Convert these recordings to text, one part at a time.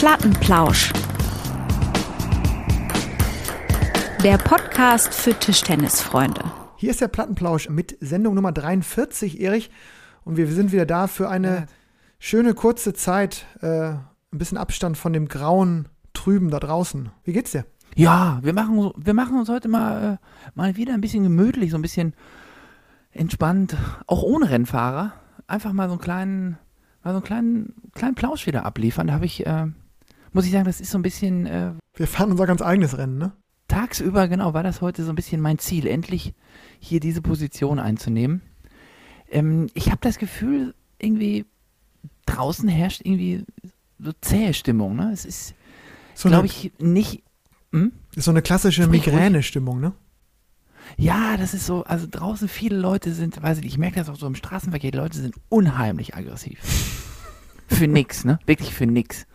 Plattenplausch. Der Podcast für Tischtennisfreunde. Hier ist der Plattenplausch mit Sendung Nummer 43, Erich. Und wir sind wieder da für eine schöne kurze Zeit. Äh, ein bisschen Abstand von dem grauen Trüben da draußen. Wie geht's dir? Ja, wir machen, wir machen uns heute mal, äh, mal wieder ein bisschen gemütlich, so ein bisschen entspannt, auch ohne Rennfahrer. Einfach mal so einen kleinen, mal so einen kleinen, kleinen Plausch wieder abliefern. Da habe ich, äh, muss ich sagen, das ist so ein bisschen, äh, Wir fahren unser ganz eigenes Rennen, ne? tagsüber, genau, war das heute so ein bisschen mein Ziel, endlich hier diese Position einzunehmen. Ähm, ich habe das Gefühl, irgendwie draußen herrscht irgendwie so zähe Stimmung, ne? Es ist, So glaube ich, nicht, hm? ist so eine klassische. Migräne-Stimmung, ne? Ja, das ist so, also draußen viele Leute sind, weiß ich nicht, ich merke das auch so im Straßenverkehr, die Leute sind unheimlich aggressiv. für nix, ne? Wirklich für nix.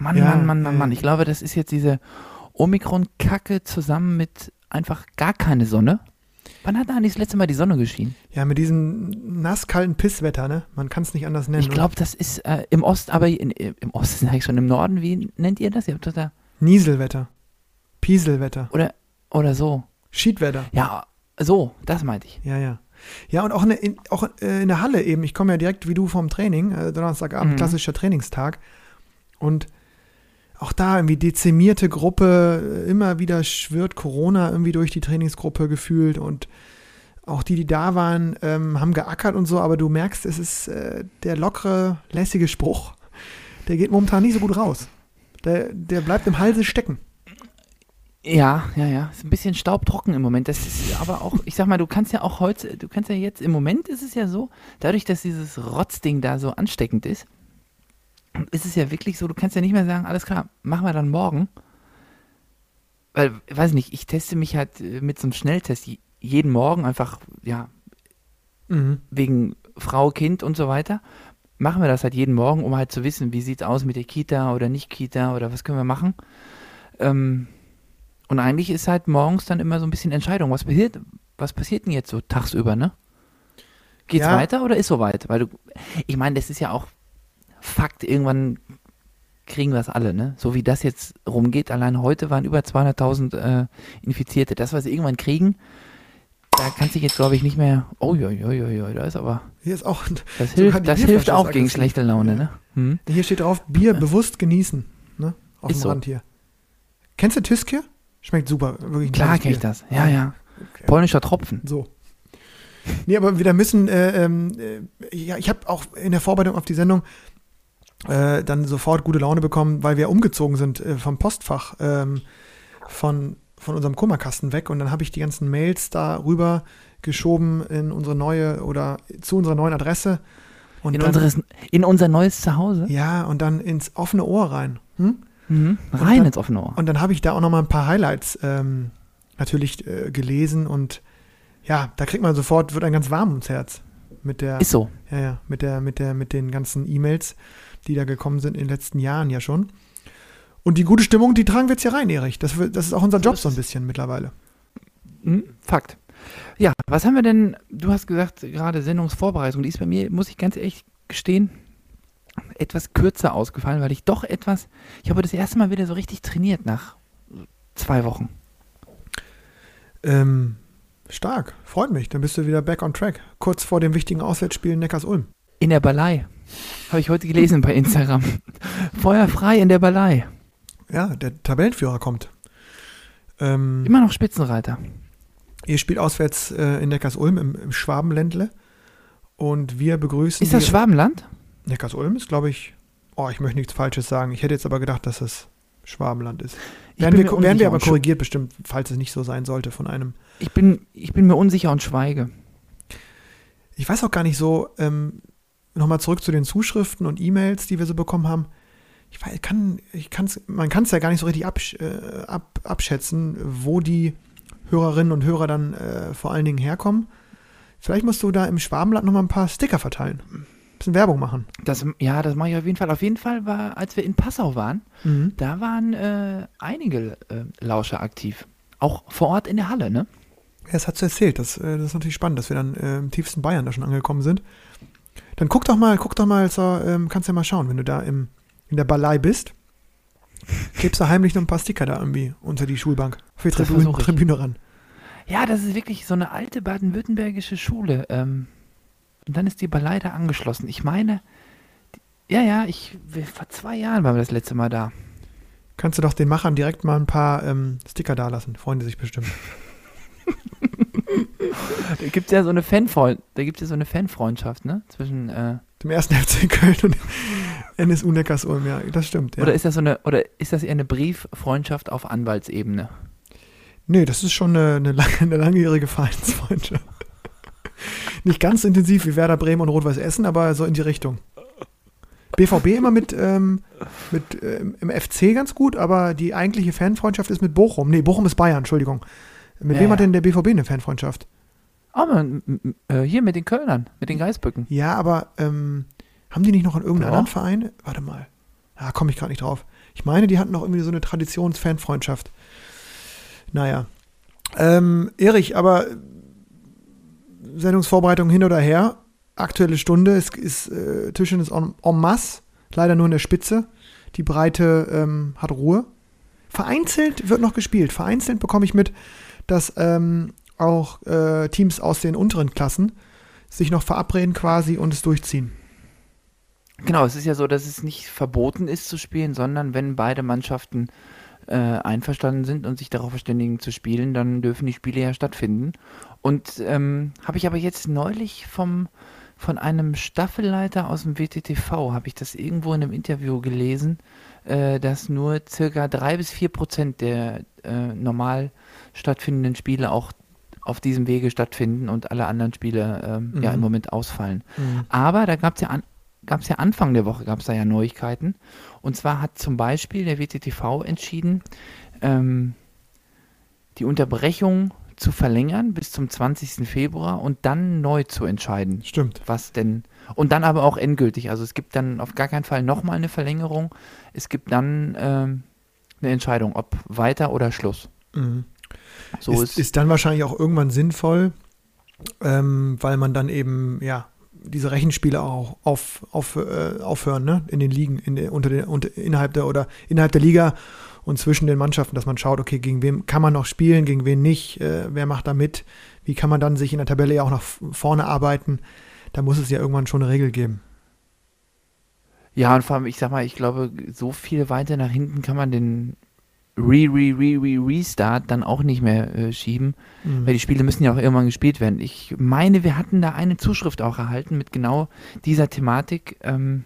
Mann, Ja, Mann, Mann, Mann. Mann. Ich glaube, das ist jetzt diese Omikron-Kacke zusammen mit einfach gar keine Sonne. Wann hat da eigentlich das letzte Mal die Sonne geschienen? Ja, mit diesem nasskalten Pisswetter, ne? Man kann es nicht anders nennen. Ich glaube, das ist äh, im Ost, aber in, im Osten sag ich schon, im Norden, wie nennt ihr das? Ihr habt das da? Nieselwetter. Pieselwetter. oder, oder so. Schiedwetter. Ja, so, das meinte ich. Ja, ja. Ja, und auch, in, der- in, auch äh, in der Halle eben. Ich komme ja direkt wie du vom Training, äh, Donnerstagabend, Mhm. klassischer Trainingstag. Und auch da irgendwie dezimierte Gruppe, äh, immer wieder schwirrt Corona irgendwie durch die Trainingsgruppe gefühlt und auch die, die da waren, ähm, haben geackert und so, aber du merkst, es ist äh, der lockere, lässige Spruch, der geht momentan nicht so gut raus. Der, der bleibt im Halse stecken. Ja, ja, ja. Ist ein bisschen staubtrocken im Moment. Das ist aber auch, ich sag mal, du kannst ja auch heute, du kannst ja jetzt, im Moment ist es ja so, dadurch, dass dieses Rotzding da so ansteckend ist, ist es ja wirklich so, du kannst ja nicht mehr sagen, alles klar, machen wir dann morgen. Weil, weiß nicht, ich teste mich halt äh, mit so einem Schnelltest je- jeden Morgen einfach, ja, Mhm. wegen Frau, Kind und so weiter. Machen wir das halt jeden Morgen, um halt zu wissen, wie sieht's aus mit der Kita oder nicht Kita oder was können wir machen. Ähm, und eigentlich ist halt morgens dann immer so ein bisschen Entscheidung. Was passiert, was passiert denn jetzt so tagsüber, ne? Geht's Ja. weiter oder ist soweit? Weil du, ich meine, das ist ja auch Fakt, irgendwann kriegen wir es alle, ne? So wie das jetzt rumgeht, allein heute waren über 200.000 äh, Infizierte. Das, was wir irgendwann kriegen, da kannst du jetzt, glaube ich, nicht mehr, oh, ja, ja, ja, ja, da ist aber, Hier ist auch, das Sogar hilft, das hilft auch gegen schlechte Laune, Ja. ne? Hm? hier steht drauf, Bier bewusst genießen. Ne? Auf Ist dem so. Rand hier. Kennst du Tüskir? Schmeckt super. Wirklich Klar kenne ich das. Ja, ja. Okay. Polnischer Tropfen. So. Nee, aber wir müssen, äh, ähm, äh, ja, ich habe auch in der Vorbereitung auf die Sendung äh, dann sofort gute Laune bekommen, weil wir umgezogen sind äh, vom Postfach ähm, von, von unserem Kummerkasten weg und dann habe ich die ganzen Mails da rüber geschoben in unsere neue oder zu unserer neuen Adresse. Und In, dann, unseres, in unser neues Zuhause. ja, und dann ins offene Ohr rein. Hm? Mhm. Rein dann- ins offene Ohr. Und dann habe ich da auch noch mal ein paar Highlights ähm, natürlich äh, gelesen und ja, da kriegt man sofort, wird ein ganz warm ums Herz mit der, Ist so. ja, ja, mit der, mit der, mit den ganzen E-Mails, die da gekommen sind in den letzten Jahren ja schon. Und die gute Stimmung, die tragen wir jetzt hier rein, Erich. Das, das ist auch unser Job so ein bisschen mittlerweile. Mhm. Fakt. Ja, was haben wir denn? Du hast gesagt, gerade Sendungsvorbereitung, die ist bei mir, muss ich ganz ehrlich gestehen, etwas kürzer ausgefallen, weil ich doch etwas, ich habe das erste Mal wieder so richtig trainiert nach zwei Wochen. Ähm, stark, freut mich. Dann bist du wieder back on track. Kurz vor dem wichtigen Auswärtsspiel in Neckars-Ulm. In der Ballei. Habe ich heute gelesen bei Instagram. Feuer frei in der Ballei. Ja, der Tabellenführer kommt. Ähm, Immer noch Spitzenreiter. Ihr spielt auswärts äh, in Neckars-Ulm im, im Schwabenländle. Und wir begrüßen. Ist das Schwabenland? Neckars-Ulm ist, glaube ich. Oh, ich möchte nichts Falsches sagen. Ich hätte jetzt aber gedacht, dass es Schwabenland ist. Werden wir, werden wir aber korrigiert, bestimmt, falls es nicht so sein sollte von einem. Ich bin, ich bin mir unsicher und schweige. Ich weiß auch gar nicht so, ähm, nochmal zurück zu den Zuschriften und E-Mails, die wir so bekommen haben. Ich weiß, kann, ich kann's, man kann es ja gar nicht so richtig absch äh, ab, abschätzen, wo die Hörerinnen und Hörer dann äh, vor allen Dingen herkommen. Vielleicht musst du da im Schwabenland nochmal ein paar Sticker verteilen. Ein bisschen Werbung machen. Das, ja, das mache ich auf jeden Fall. Auf jeden Fall war, als wir in Passau waren, Mhm. da waren äh, einige äh, Lauscher aktiv. Auch vor Ort in der Halle, ne? Ja, das hast du erzählt. Das, äh, das ist natürlich spannend, dass wir dann äh, im tiefsten Bayern da schon angekommen sind. Dann guck doch mal, guck doch mal, so, ähm, kannst ja mal schauen, wenn du da im, in der Ballei bist, klebst du heimlich noch ein paar Sticker da irgendwie unter die Schulbank. Für die Tribüne. Tribüne ran. Ja, das ist wirklich so eine alte baden-württembergische Schule. Ähm, und dann ist die Ballei da angeschlossen. Ich meine, die, ja, ja, ich, vor zwei Jahren waren wir das letzte Mal da. Kannst du doch den Machern direkt mal ein paar ähm, Sticker dalassen. Freuen die sich bestimmt. Da gibt es ja so eine Fanfreund, da gibt's ja so eine Fanfreundschaft, ne? Zwischen, äh, Dem ersten FC Köln und NSU Neckarsulm, ja, das stimmt. Ja. oder ist das so eine, oder ist das eher eine Brieffreundschaft auf Anwaltsebene? Nee, das ist schon eine, eine, lange, eine langjährige Vereinsfreundschaft. Nicht ganz intensiv wie Werder Bremen und Rot-Weiß Essen, aber so in die Richtung. BVB immer mit, ähm, mit ähm, im FC ganz gut, aber die eigentliche Fanfreundschaft ist mit Bochum. Nee, Bochum ist Bayern, Entschuldigung. Mit Ja, wem hat denn der BVB eine Fanfreundschaft? Oh, man, äh, hier mit den Kölnern, mit den Geißböcken. Ja, aber ähm, haben die nicht noch in irgendeinem anderen Verein? Warte mal. Da komme ich gerade nicht drauf. Ich meine, die hatten noch irgendwie so eine Traditions-Fanfreundschaft. Naja. Ähm, Erich, aber Sendungsvorbereitung hin oder her. Aktuelle Stunde ist, ist äh, Tischtennis en, en masse. Leider nur in der Spitze. Die Breite ähm, hat Ruhe. Vereinzelt wird noch gespielt. Vereinzelt bekomme ich mit, dass ähm, auch äh, Teams aus den unteren Klassen sich noch verabreden quasi und es durchziehen. Genau, es ist ja so, dass es nicht verboten ist zu spielen, sondern wenn beide Mannschaften äh, einverstanden sind und sich darauf verständigen zu spielen, dann dürfen die Spiele ja stattfinden. Und ähm, habe ich aber jetzt neulich vom, von einem Staffelleiter aus dem WTTV, habe ich das irgendwo in einem Interview gelesen, äh, dass nur circa drei bis vier Prozent der äh, normal stattfindenden Spiele auch auf diesem Wege stattfinden und alle anderen Spiele ähm, ja Mhm. im Moment ausfallen. Aber da gab es ja, an, gab's ja Anfang der Woche gab es da ja Neuigkeiten. Und zwar hat zum Beispiel der WTTV entschieden, ähm, die Unterbrechung zu verlängern bis zum 20. Februar und dann neu zu entscheiden, Stimmt. was denn. Und dann aber auch endgültig. Also es gibt dann auf gar keinen Fall nochmal eine Verlängerung. Es gibt dann ähm, eine Entscheidung, ob weiter oder Schluss. Mhm. So ist, ist, ist dann wahrscheinlich auch irgendwann sinnvoll, ähm, weil man dann eben, ja, diese Rechenspiele auch auf, auf, äh, aufhören, ne? In den Ligen, in der, unter den, unter, innerhalb der oder innerhalb der Liga und zwischen den Mannschaften, dass man schaut, okay, gegen wem kann man noch spielen, gegen wen nicht, äh, wer macht da mit, wie kann man dann sich in der Tabelle ja auch nach vorne arbeiten. Da muss es ja irgendwann schon eine Regel geben. Ja, und vor allem, ich sag mal, ich glaube, so viel weiter nach hinten kann man den Re, Re, Re, Re, Restart dann auch nicht mehr äh, schieben, Mhm. weil die Spiele müssen ja auch irgendwann gespielt werden. Ich meine, wir hatten da eine Zuschrift auch erhalten mit genau dieser Thematik. Ähm,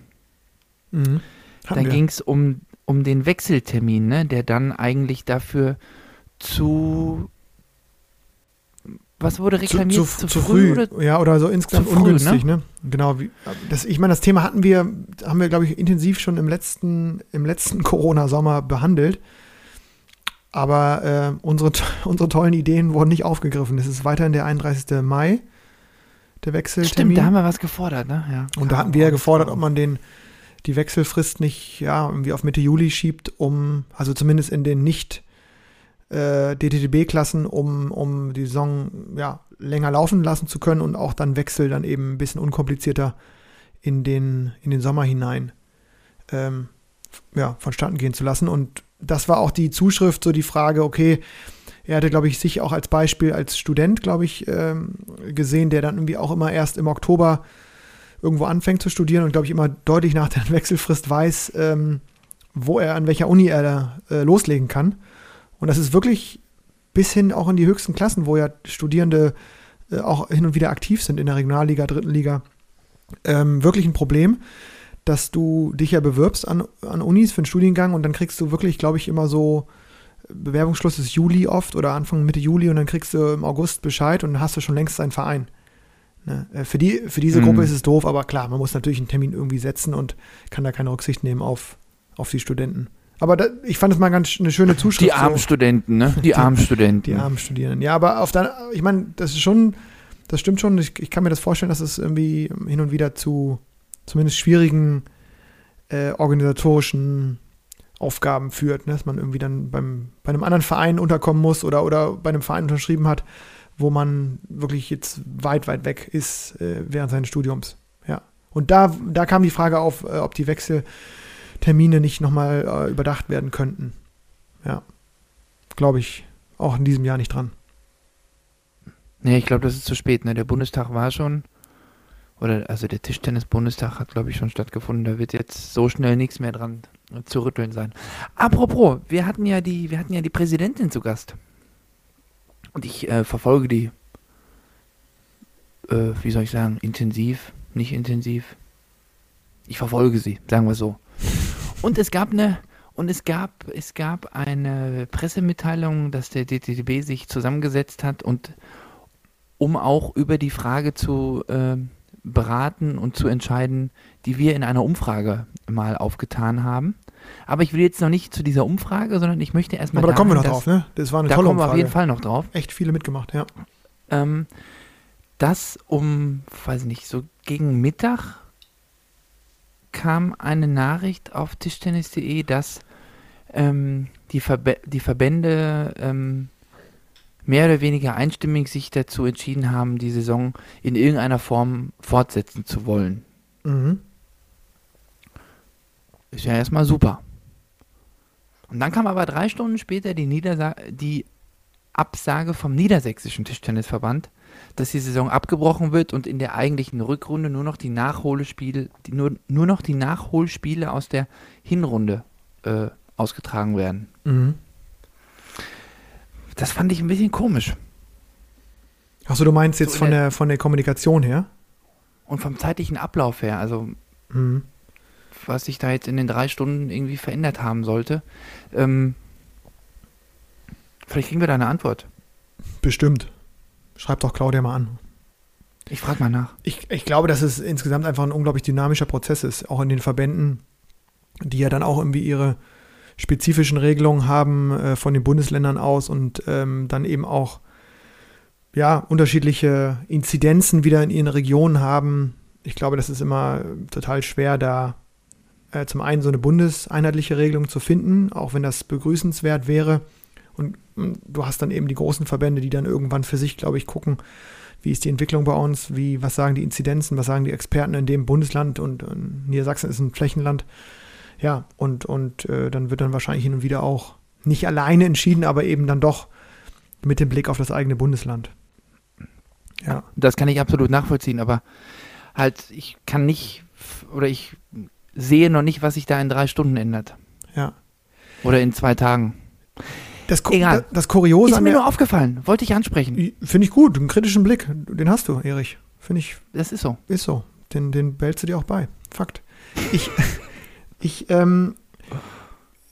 Mhm. da Hatten wir. ging es um, um den Wechseltermin, ne, der dann eigentlich dafür zu. Was wurde zu, reklamiert? zu, zu, früh, oder? ja, oder so insgesamt zu früh, ungünstig, ne? Genau, wie, das, ich meine, das Thema hatten wir, haben wir, glaube ich, intensiv schon im letzten, im letzten Corona-Sommer behandelt. Aber äh, unsere, unsere tollen Ideen wurden nicht aufgegriffen. Es ist weiterhin der 31. Mai, der Wechseltermin. Stimmt, da haben wir was gefordert, ne? Ja. Und da hatten wir ja gefordert, ob man den, die Wechselfrist nicht ja, irgendwie auf Mitte Juli schiebt, um, also zumindest in den nicht äh, DTTB-Klassen, um, um die Saison ja, länger laufen lassen zu können und auch dann Wechsel dann eben ein bisschen unkomplizierter in den, in den Sommer hinein ähm, ja, vonstatten gehen zu lassen. Und das war auch die Zuschrift, so die Frage, okay, er hatte, glaube ich, sich auch als Beispiel als Student, glaube ich, ähm, gesehen, der dann irgendwie auch immer erst im Oktober irgendwo anfängt zu studieren und, glaube ich, immer deutlich nach der Wechselfrist weiß, ähm, wo er, an welcher Uni er da, äh, loslegen kann. Und das ist wirklich bis hin auch in die höchsten Klassen, wo ja Studierende äh, auch hin und wieder aktiv sind in der Regionalliga, dritten Liga, ähm, wirklich ein Problem, dass du dich ja bewirbst an, an Unis für einen Studiengang und dann kriegst du wirklich, glaube ich, immer so, Bewerbungsschluss ist Juli oft oder Anfang Mitte Juli und dann kriegst du im August Bescheid und dann hast du schon längst einen Verein. Ne? Äh, Für, die, für diese Mhm. Gruppe ist es doof, aber klar, man muss natürlich einen Termin irgendwie setzen und kann da keine Rücksicht nehmen auf, auf die Studenten. Aber da, ich fand es mal ganz eine schöne Zuschrift. Die armen so. Studenten, ne? Die, Die- armen Studenten. Die armen Studierenden. Ja, aber auf der, ich meine, das ist schon, das stimmt schon. Ich, ich kann mir das vorstellen, dass es irgendwie hin und wieder zu zumindest schwierigen äh, organisatorischen Aufgaben führt, ne? dass man irgendwie dann beim, bei einem anderen Verein unterkommen muss oder, oder bei einem Verein unterschrieben hat, wo man wirklich jetzt weit, weit weg ist äh, während seines Studiums. Ja. Und da, da kam die Frage auf, äh, ob die Termine nicht nochmal äh, überdacht werden könnten. Ja, glaube ich auch in diesem Jahr nicht dran. Nee, ich glaube, das ist zu spät. Ne? Der Bundestag war schon, oder also der Tischtennis-Bundestag hat, glaube ich, schon stattgefunden. Da wird jetzt so schnell nichts mehr dran zu rütteln sein. Apropos, wir hatten ja die, wir hatten ja die Präsidentin zu Gast. Und ich äh, verfolge die, äh, wie soll ich sagen, intensiv, nicht intensiv. Ich verfolge sie, sagen wir so. Und es gab eine, und es gab, es gab eine Pressemitteilung, dass der DTB sich zusammengesetzt hat und um auch über die Frage zu äh, beraten und zu entscheiden, die wir in einer Umfrage mal aufgetan haben. Aber ich will jetzt noch nicht zu dieser Umfrage, sondern ich möchte erstmal. Aber da kommen wir noch drauf, ne? Das war eine da tolle kommen wir Umfrage. auf jeden Fall noch drauf. Echt viele mitgemacht, ja. Ähm, dass um, weiß ich nicht, so gegen Mittag kam eine Nachricht auf tischtennis.de, dass ähm, die, Verbe die Verbände ähm, mehr oder weniger einstimmig sich dazu entschieden haben, die Saison in irgendeiner Form fortsetzen zu wollen. Mhm. Ist ja erstmal super. Und dann kam aber drei Stunden später die, Niedersa die Absage vom Niedersächsischen Tischtennisverband, dass die Saison abgebrochen wird und in der eigentlichen Rückrunde nur noch die Nachholspiele, die, nur, nur noch die Nachholspiele aus der Hinrunde äh, ausgetragen werden. Mhm. Das fand ich ein bisschen komisch. Achso, du meinst jetzt So von der- der, von der Kommunikation her? Und vom zeitlichen Ablauf her, also Mhm. was sich da jetzt in den drei Stunden irgendwie verändert haben sollte. Ähm, vielleicht kriegen wir da eine Antwort. Bestimmt. Schreib doch Claudia mal an. Ich frage mal nach. Ich, ich glaube, dass es insgesamt einfach ein unglaublich dynamischer Prozess ist, auch in den Verbänden, die ja dann auch irgendwie ihre spezifischen Regelungen haben äh, von den Bundesländern aus und ähm, dann eben auch ja, unterschiedliche Inzidenzen wieder in ihren Regionen haben. Ich glaube, das ist immer total schwer, da äh, zum einen so eine bundeseinheitliche Regelung zu finden, auch wenn das begrüßenswert wäre. Und, und du hast dann eben die großen Verbände, die dann irgendwann für sich, glaube ich, gucken, wie ist die Entwicklung bei uns, wie, was sagen die Inzidenzen, was sagen die Experten in dem Bundesland und, und Niedersachsen ist ein Flächenland. Ja, und, und äh, dann wird dann wahrscheinlich hin und wieder auch nicht alleine entschieden, aber eben dann doch mit dem Blick auf das eigene Bundesland. Ja. Das kann ich absolut nachvollziehen, aber halt, ich kann nicht oder ich sehe noch nicht, was sich da in drei Stunden ändert. Ja. Oder in zwei Tagen. Das, Ku- Egal. das, das Kuriose Ist mir nur aufgefallen, wollte ich ansprechen. Finde ich gut, einen kritischen Blick, den hast du, Erich. Finde ich, Das ist so. ist so. Den, den behältst du dir auch bei. Fakt. Ich, ich, ähm,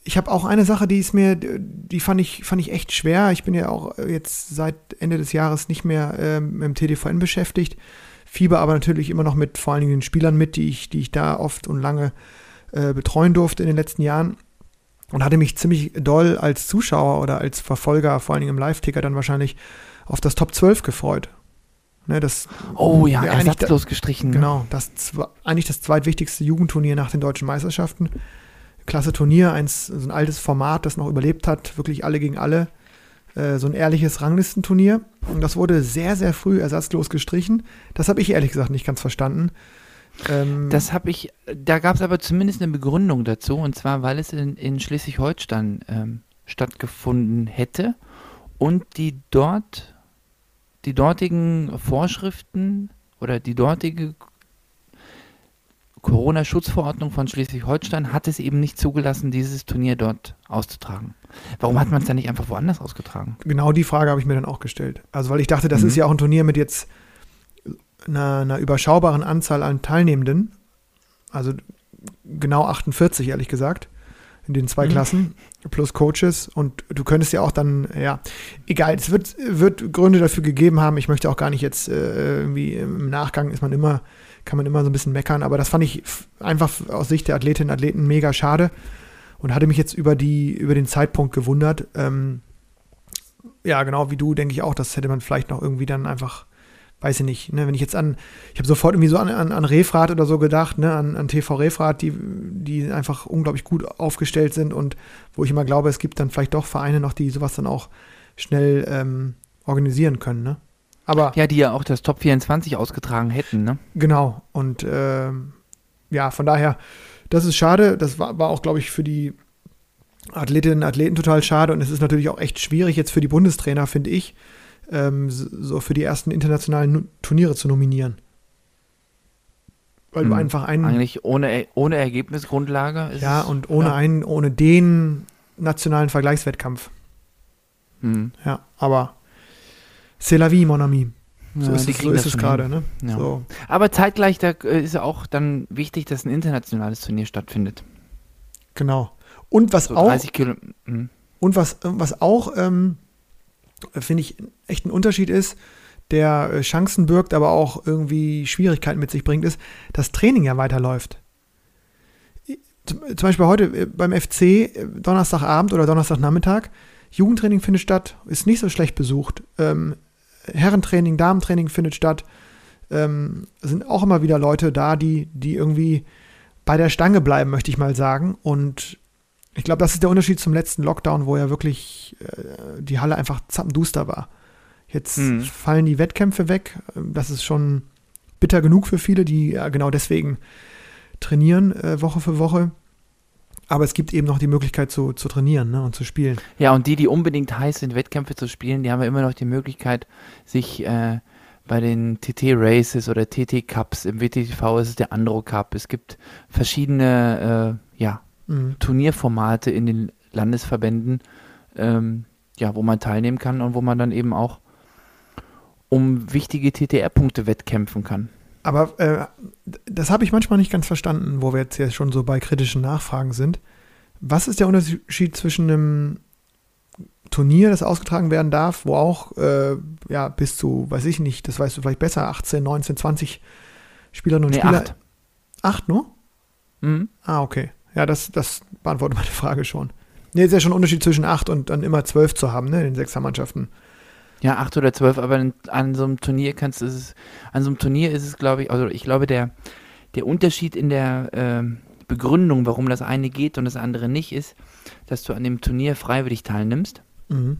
ich habe auch eine Sache, die ist mir, die fand ich, fand ich echt schwer. Ich bin ja auch jetzt seit Ende des Jahres nicht mehr ähm, im TDVN beschäftigt. Fieber aber natürlich immer noch mit vor allen Dingen den Spielern mit, die ich, die ich da oft und lange äh, betreuen durfte in den letzten Jahren. Und hatte mich ziemlich doll als Zuschauer oder als Verfolger, vor allen Dingen im Live-Ticker dann wahrscheinlich, auf das Top 12 gefreut. Ne, das, Oh ja, ersatzlos gestrichen. ne? Genau, das eigentlich das zweitwichtigste Jugendturnier nach den deutschen Meisterschaften. Klasse Turnier, eins, so ein altes Format, das noch überlebt hat, wirklich alle gegen alle. Äh, so ein ehrliches Ranglistenturnier. Und das wurde sehr, sehr früh ersatzlos gestrichen. Das habe ich ehrlich gesagt nicht ganz verstanden. Ähm, Das habe ich, da gab es aber zumindest eine Begründung dazu, und zwar, weil es in, in Schleswig-Holstein ähm, stattgefunden hätte und die dort, die dortigen Vorschriften oder die dortige Corona-Schutzverordnung von Schleswig-Holstein hat es eben nicht zugelassen, dieses Turnier dort auszutragen. Warum hat man es dann nicht einfach woanders ausgetragen? genau die Frage habe ich mir dann auch gestellt. Also, weil ich dachte, das Mhm. ist ja auch ein Turnier mit jetzt einer, einer überschaubaren Anzahl an Teilnehmenden. Also genau 48, ehrlich gesagt, in den zwei Mhm. Klassen plus Coaches. Und du könntest ja auch dann, ja, egal, es wird, wird Gründe dafür gegeben haben. Ich möchte auch gar nicht jetzt äh, irgendwie im Nachgang ist man immer, kann man immer so ein bisschen meckern, aber das fand ich einfach aus Sicht der Athletinnen und Athleten mega schade und hatte mich jetzt über die, über den Zeitpunkt gewundert. Ähm, ja, genau wie du, denke ich auch, das hätte man vielleicht noch irgendwie dann einfach, weiß ich nicht, ne, wenn ich jetzt an, ich habe sofort irgendwie so an, an, an Refrat oder so gedacht, ne, an, an TV Refrat, die, die einfach unglaublich gut aufgestellt sind und wo ich immer glaube, es gibt dann vielleicht doch Vereine noch, die sowas dann auch schnell ähm, organisieren können, ne? Aber Ja, die ja auch das Top 24 ausgetragen hätten, ne? Genau. Und ähm, ja, von daher, das ist schade. Das war, war auch, glaube ich, für die Athletinnen und Athleten total schade. Und es ist natürlich auch echt schwierig jetzt für die Bundestrainer, finde ich, ähm, so für die ersten internationalen Turniere zu nominieren. Weil hm. du einfach einen. Eigentlich ohne, ohne Ergebnisgrundlage. ja, und ohne ja. einen, ohne den nationalen Vergleichswettkampf. Hm. Ja, aber c'est la vie, mon ami. So ja, ist, es, so ist es gerade. Ne? Ja. So. Aber zeitgleich da äh, ist auch dann wichtig, dass ein internationales Turnier stattfindet. Genau. Und was so auch. Hm. Und was, was auch, ähm, finde ich, echt ein Unterschied ist, der äh, Chancen birgt, aber auch irgendwie Schwierigkeiten mit sich bringt, ist, dass Training ja weiterläuft. Zum Beispiel heute äh, beim FC, äh, Donnerstagabend oder Donnerstagnachmittag, Jugendtraining findet statt, ist nicht so schlecht besucht. Ähm, Herrentraining, Damentraining findet statt. Ähm, sind auch immer wieder Leute da, die, die irgendwie bei der Stange bleiben, möchte ich mal sagen. Und ich glaube, das ist der Unterschied zum letzten Lockdown, wo ja wirklich äh, die Halle einfach zappenduster war. Jetzt mhm. fallen die Wettkämpfe weg. Das ist schon bitter genug für viele, die ja genau deswegen trainieren, äh, Woche für Woche. Aber es gibt eben noch die Möglichkeit zu, zu trainieren ne, und zu spielen. Ja, und die, die unbedingt heiß sind, Wettkämpfe zu spielen, die haben ja immer noch die Möglichkeit, sich äh, bei den TT Races oder TT Cups, im WTTV ist es der Andro Cup. Es gibt verschiedene äh, ja, mhm. Turnierformate in den Landesverbänden, ähm, ja, wo man teilnehmen kann und wo man dann eben auch um wichtige TTR-Punkte wettkämpfen kann. Aber äh, das habe ich manchmal nicht ganz verstanden, wo wir jetzt ja schon so bei kritischen Nachfragen sind. Was ist der Unterschied zwischen einem Turnier, das ausgetragen werden darf, wo auch äh, ja, bis zu, weiß ich nicht, das weißt du vielleicht besser, 18, 19, 20 Spielerinnen und nee, Spieler. Acht. Acht nur? Mhm. Ah, okay. Ja, das, das beantwortet meine Frage schon. Nee, ist ja schon ein Unterschied zwischen acht und dann immer zwölf zu haben, ne, in den Sechsermannschaften. Ja, acht oder zwölf, aber an so einem Turnier kannst du es, an so einem Turnier ist es, glaube ich, also ich glaube, der, der Unterschied in der äh, Begründung, warum das eine geht und das andere nicht, ist, dass du an dem Turnier freiwillig teilnimmst mhm.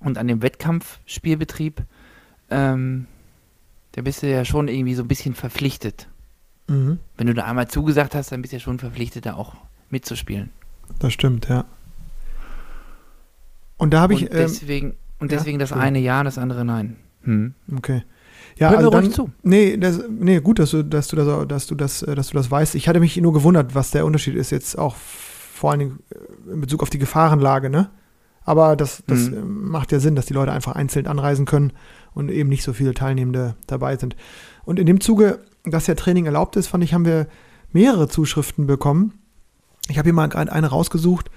und an dem Wettkampfspielbetrieb, ähm, da bist du ja schon irgendwie so ein bisschen verpflichtet. Mhm. Wenn du da einmal zugesagt hast, dann bist du ja schon verpflichtet, da auch mitzuspielen. Das stimmt, ja. Und da habe ich. Ähm, deswegen, und deswegen ja, das eine ja, das andere nein. Hm. Okay. Ja, Hör also dann, zu. Nee, das, nee, gut, dass du, dass du das, dass du das, dass du das weißt. Ich hatte mich nur gewundert, was der Unterschied ist jetzt auch vor allen Dingen äh, in Bezug auf die Gefahrenlage, ne? Aber das, das mhm. macht ja Sinn, dass die Leute einfach einzeln anreisen können und eben nicht so viele Teilnehmende dabei sind. Und in dem Zuge, dass ja Training erlaubt ist, fand ich, haben wir mehrere Zuschriften bekommen. Ich habe hier mal eine rausgesucht,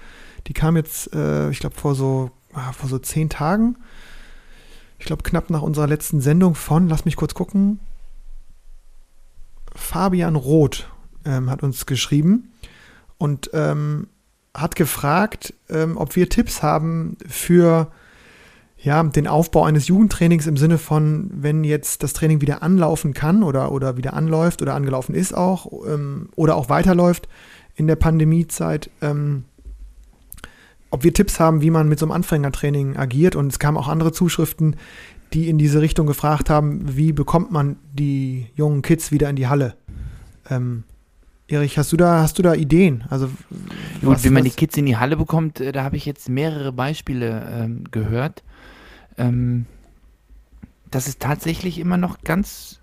die kam jetzt, äh, ich glaube, vor so Ah, vor so zehn Tagen, ich glaube knapp nach unserer letzten Sendung von, lass mich kurz gucken, Fabian Roth ähm, hat uns geschrieben und ähm, hat gefragt, ähm, ob wir Tipps haben für ja, den Aufbau eines Jugendtrainings im Sinne von, wenn jetzt das Training wieder anlaufen kann oder, oder wieder anläuft oder angelaufen ist auch ähm, oder auch weiterläuft in der Pandemiezeit, ähm, ob wir Tipps haben, wie man mit so einem Anfängertraining agiert. Und es kamen auch andere Zuschriften, die in diese Richtung gefragt haben, wie bekommt man die jungen Kids wieder in die Halle? Ähm, Erich, hast du da, hast du da Ideen? Also Gut, wie man die Kids in die Halle bekommt, äh, da habe ich jetzt mehrere Beispiele ähm, gehört. Ähm, dass es tatsächlich immer noch ganz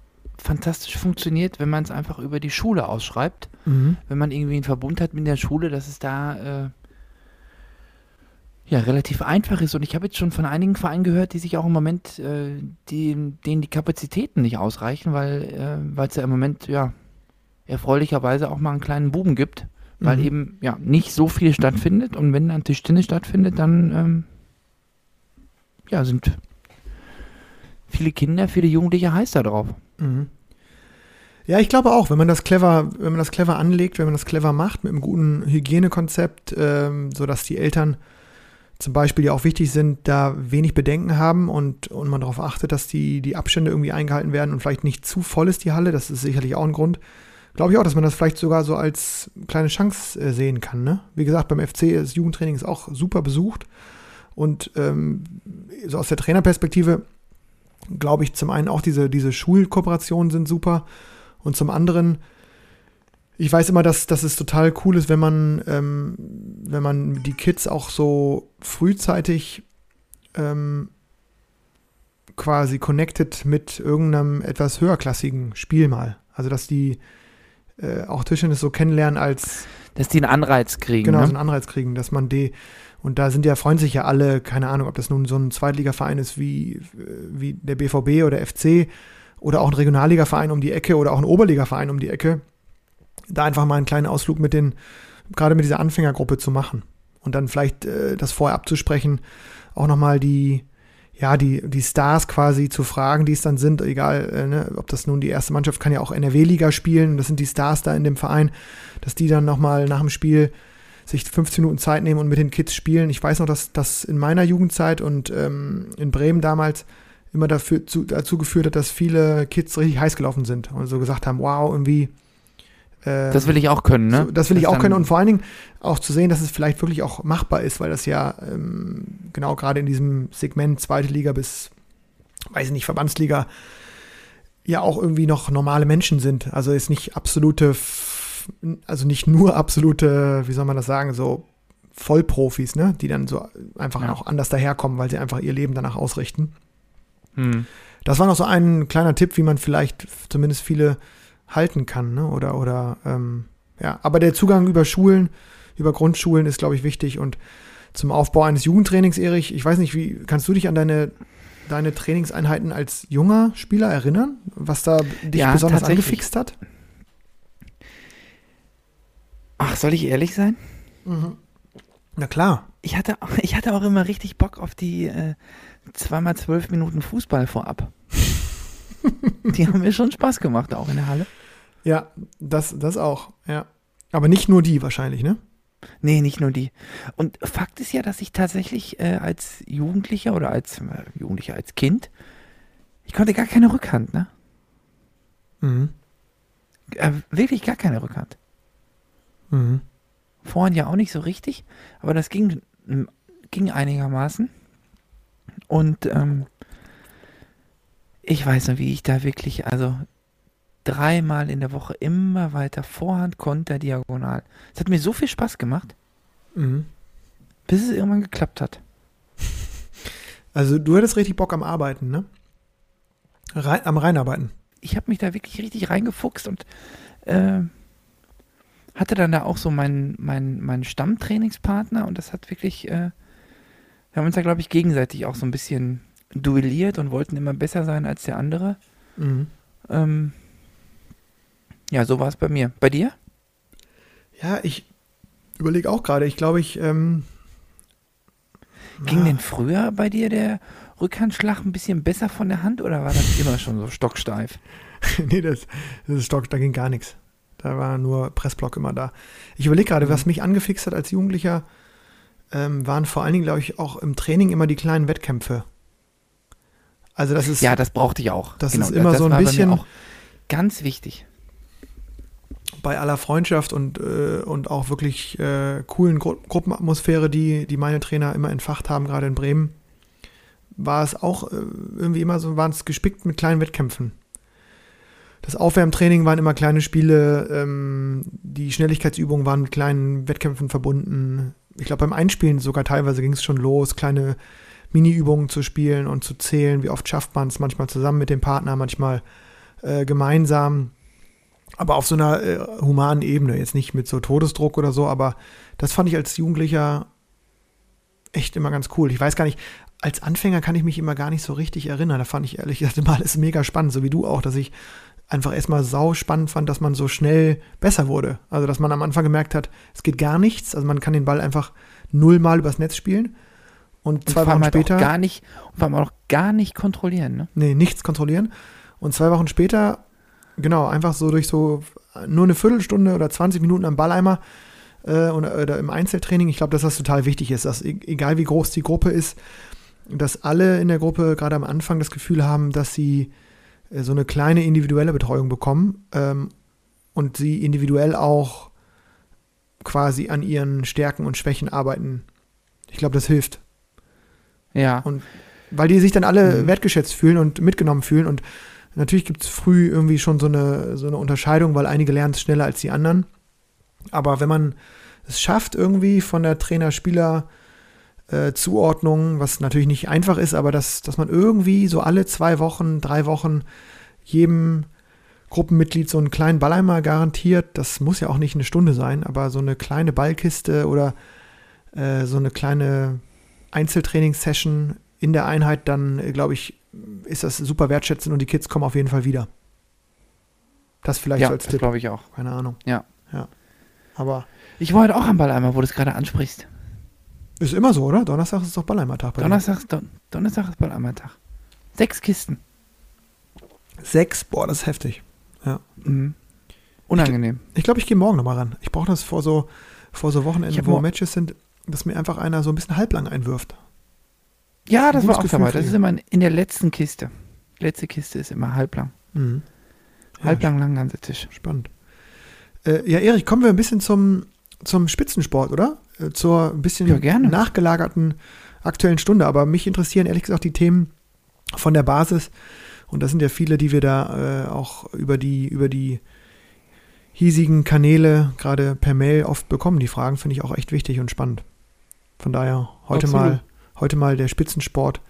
fantastisch funktioniert, wenn man es einfach über die Schule ausschreibt. Mhm. Wenn man irgendwie einen Verbund hat mit der Schule, dass es da äh, ja, relativ einfach ist. Und ich habe jetzt schon von einigen Vereinen gehört, die sich auch im Moment, äh, die, denen die Kapazitäten nicht ausreichen, weil äh, es ja im Moment, ja, erfreulicherweise auch mal einen kleinen Buben gibt, weil mhm. eben, ja, nicht so viel stattfindet. Und wenn dann Tischtennis stattfindet, dann, ähm, ja, sind viele Kinder, viele Jugendliche heiß da drauf. Mhm. Ja, ich glaube auch, wenn man das clever, wenn man das clever anlegt, wenn man das clever macht, mit einem guten Hygienekonzept, ähm, sodass die Eltern zum Beispiel ja auch wichtig sind, da wenig Bedenken haben und, und man darauf achtet, dass die, die Abstände irgendwie eingehalten werden und vielleicht nicht zu voll ist die Halle, das ist sicherlich auch ein Grund. Glaube ich auch, dass man das vielleicht sogar so als kleine Chance äh, sehen kann. Ne? Wie gesagt, beim FC das Jugendtraining ist auch super besucht und ähm, so aus der Trainerperspektive glaube ich zum einen auch diese, diese Schulkooperationen sind super und zum anderen ich weiß immer, dass, dass es total cool ist, wenn man, ähm, wenn man die Kids auch so frühzeitig ähm, quasi connected mit irgendeinem etwas höherklassigen Spiel mal. Also dass die äh, auch Tischtennis so kennenlernen als dass die einen Anreiz kriegen. Genau, ne? so einen Anreiz kriegen, dass man die und da sind ja, freuen sich ja alle, keine Ahnung, ob das nun so ein Zweitligaverein ist wie, wie der BVB oder FC oder auch ein Regionalligaverein um die Ecke oder auch ein Oberligaverein um die Ecke, da einfach mal einen kleinen Ausflug mit den, gerade mit dieser Anfängergruppe zu machen. Und dann vielleicht äh, das vorher abzusprechen, auch nochmal die, ja, die, die Stars quasi zu fragen, die es dann sind, egal, äh, ne, ob das nun die erste Mannschaft kann ja auch NRW-Liga spielen, das sind die Stars da in dem Verein, dass die dann nochmal nach dem Spiel sich 15 Minuten Zeit nehmen und mit den Kids spielen. Ich weiß noch, dass das in meiner Jugendzeit und ähm, in Bremen damals immer dafür, zu, dazu geführt hat, dass viele Kids richtig heiß gelaufen sind und so gesagt haben, wow, irgendwie. Ähm, das will ich auch können, ne? So, das will das ich auch können und vor allen Dingen auch zu sehen, dass es vielleicht wirklich auch machbar ist, weil das ja ähm, genau gerade in diesem Segment zweite Liga bis, weiß ich nicht, Verbandsliga ja auch irgendwie noch normale Menschen sind. Also ist nicht absolute also nicht nur absolute, wie soll man das sagen, so Vollprofis, ne, die dann so einfach ja. auch anders daherkommen, weil sie einfach ihr Leben danach ausrichten. Hm. Das war noch so ein kleiner Tipp, wie man vielleicht zumindest viele halten kann, ne? Oder, oder ähm, ja, aber der Zugang über Schulen, über Grundschulen ist, glaube ich, wichtig und zum Aufbau eines Jugendtrainings, Erich, ich weiß nicht, wie kannst du dich an deine deine Trainingseinheiten als junger Spieler erinnern, was da dich ja, besonders angefixt hat? Ach, soll ich ehrlich sein? Mhm. Na klar. Ich hatte, ich hatte auch immer richtig Bock auf die äh, zweimal zwölf Minuten Fußball vorab. die haben mir schon Spaß gemacht, auch in der Halle. Ja, das, das auch, ja. Aber nicht nur die wahrscheinlich, ne? Nee, nicht nur die. Und Fakt ist ja, dass ich tatsächlich äh, als Jugendlicher oder als äh, Jugendlicher, als Kind, ich konnte gar keine Rückhand, ne? Mhm. Äh, wirklich gar keine Rückhand. Mhm. Vorhin ja auch nicht so richtig, aber das ging, ging einigermaßen. Und ähm, ich weiß noch, wie ich da wirklich, also dreimal in der Woche immer weiter Vorhand, Konter, Diagonal. Es hat mir so viel Spaß gemacht, mhm. bis es irgendwann geklappt hat. Also du hattest richtig Bock am Arbeiten, ne? Rein, am Reinarbeiten. Ich habe mich da wirklich richtig reingefuchst und äh, hatte dann da auch so meinen mein, mein Stammtrainingspartner und das hat wirklich, äh, wir haben uns da, glaube ich, gegenseitig auch so ein bisschen duelliert und wollten immer besser sein als der andere. Mhm. Ähm, ja, so war es bei mir. Bei dir? Ja, ich überlege auch gerade. Ich glaube, ich. Ähm, Ging ah. denn früher bei dir der Rückhandschlag ein bisschen besser von der Hand oder war das immer schon so stocksteif? nee, das, das ist stock, da ging gar nichts. Da war nur Pressblock immer da. Ich überlege gerade, mhm. was mich angefixt hat als Jugendlicher, ähm, waren vor allen Dingen, glaube ich, auch im Training immer die kleinen Wettkämpfe. Also das ist. Ja, das brauchte ich auch. Das genau, ist immer das so ein bisschen. Auch ganz wichtig. Bei aller Freundschaft und, äh, und auch wirklich äh, coolen Gru Gruppenatmosphäre, die, die meine Trainer immer entfacht haben, gerade in Bremen, war es auch äh, irgendwie immer so, waren es gespickt mit kleinen Wettkämpfen. Das Aufwärmtraining waren immer kleine Spiele, ähm, die Schnelligkeitsübungen waren mit kleinen Wettkämpfen verbunden. Ich glaube, beim Einspielen sogar teilweise ging es schon los, kleine Mini-Übungen zu spielen und zu zählen. Wie oft schafft man es? Manchmal zusammen mit dem Partner, manchmal äh, gemeinsam. Aber auf so einer äh, humanen Ebene, jetzt nicht mit so Todesdruck oder so, aber das fand ich als Jugendlicher echt immer ganz cool. Ich weiß gar nicht, als Anfänger kann ich mich immer gar nicht so richtig erinnern. Da fand ich ehrlich gesagt immer alles mega spannend, so wie du auch, dass ich einfach erstmal sau spannend fand, dass man so schnell besser wurde. Also, dass man am Anfang gemerkt hat, es geht gar nichts. Also, man kann den Ball einfach nullmal übers Netz spielen. Und zwei und Wochen halt später. Gar nicht, und vor allem auch gar nicht kontrollieren, ne? Nee, nichts kontrollieren. Und zwei Wochen später, genau, einfach so durch so nur eine Viertelstunde oder 20 Minuten am Balleimer äh, oder, oder im Einzeltraining. Ich glaube, dass das total wichtig ist, dass e-, egal wie groß die Gruppe ist, dass alle in der Gruppe gerade am Anfang das Gefühl haben, dass sie äh, so eine kleine individuelle Betreuung bekommen ähm, und sie individuell auch quasi an ihren Stärken und Schwächen arbeiten. Ich glaube, das hilft. Ja. Und weil die sich dann alle mhm. wertgeschätzt fühlen und mitgenommen fühlen und Natürlich gibt es früh irgendwie schon so eine, so eine Unterscheidung, weil einige lernen es schneller als die anderen. Aber wenn man es schafft, irgendwie von der Trainer-Spieler-Zuordnung, was natürlich nicht einfach ist, aber dass, dass man irgendwie so alle zwei Wochen, drei Wochen jedem Gruppenmitglied so einen kleinen Balleimer garantiert, das muss ja auch nicht eine Stunde sein, aber so eine kleine Ballkiste oder äh, so eine kleine Einzeltrainingssession in der Einheit, dann äh, glaube ich, ist das super wertschätzend und die Kids kommen auf jeden Fall wieder. Das vielleicht ja, so als das Tipp. glaube ich auch. Keine Ahnung. Ja. Ja. Aber Ich war heute auch am Balleimer, wo du es gerade ansprichst. Ist immer so, oder? Donnerstag ist doch dir. Donnerstag, Don Donnerstag ist Balleimer-Tag. Sechs Kisten. Sechs, boah, das ist heftig. Mhm. Unangenehm. Ich glaube, ich gehe morgen nochmal ran. Ich brauche das vor so, vor so Ich Wochenenden, wo Matches sind, dass mir einfach einer so ein bisschen halblang einwirft. Ja, das Gutes war auch Gefühl dabei. Das ist immer in der letzten Kiste. Letzte Kiste ist immer halblang. Mhm. Ja, Halblang Langhanteltisch. Spannend. Äh, ja, Erich, kommen wir ein bisschen zum, zum Spitzensport, oder? Äh, zur ein bisschen Ja, gerne. nachgelagerten aktuellen Stunde. Aber mich interessieren ehrlich gesagt die Themen von der Basis. Und das sind ja viele, die wir da äh, auch über die, über die hiesigen Kanäle, gerade per Mail oft bekommen. Die Fragen finde ich auch echt wichtig und spannend. Von daher heute Absolut. mal, heute mal der Spitzensport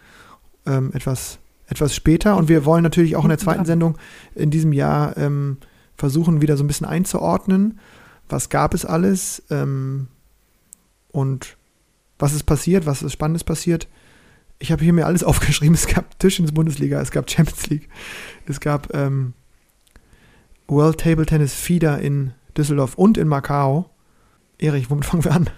ähm, etwas, etwas später. Und wir wollen natürlich auch in der zweiten. Sendung in diesem Jahr ähm, versuchen, wieder so ein bisschen einzuordnen. Was gab es alles? Ähm, und was ist passiert? Was ist Spannendes passiert? Ich habe hier mir alles aufgeschrieben. Es gab Tischtennis-Bundesliga, es gab Champions League, es gab ähm, World Table Tennis Feeder in Düsseldorf und in Macau. Erich, womit fangen wir an?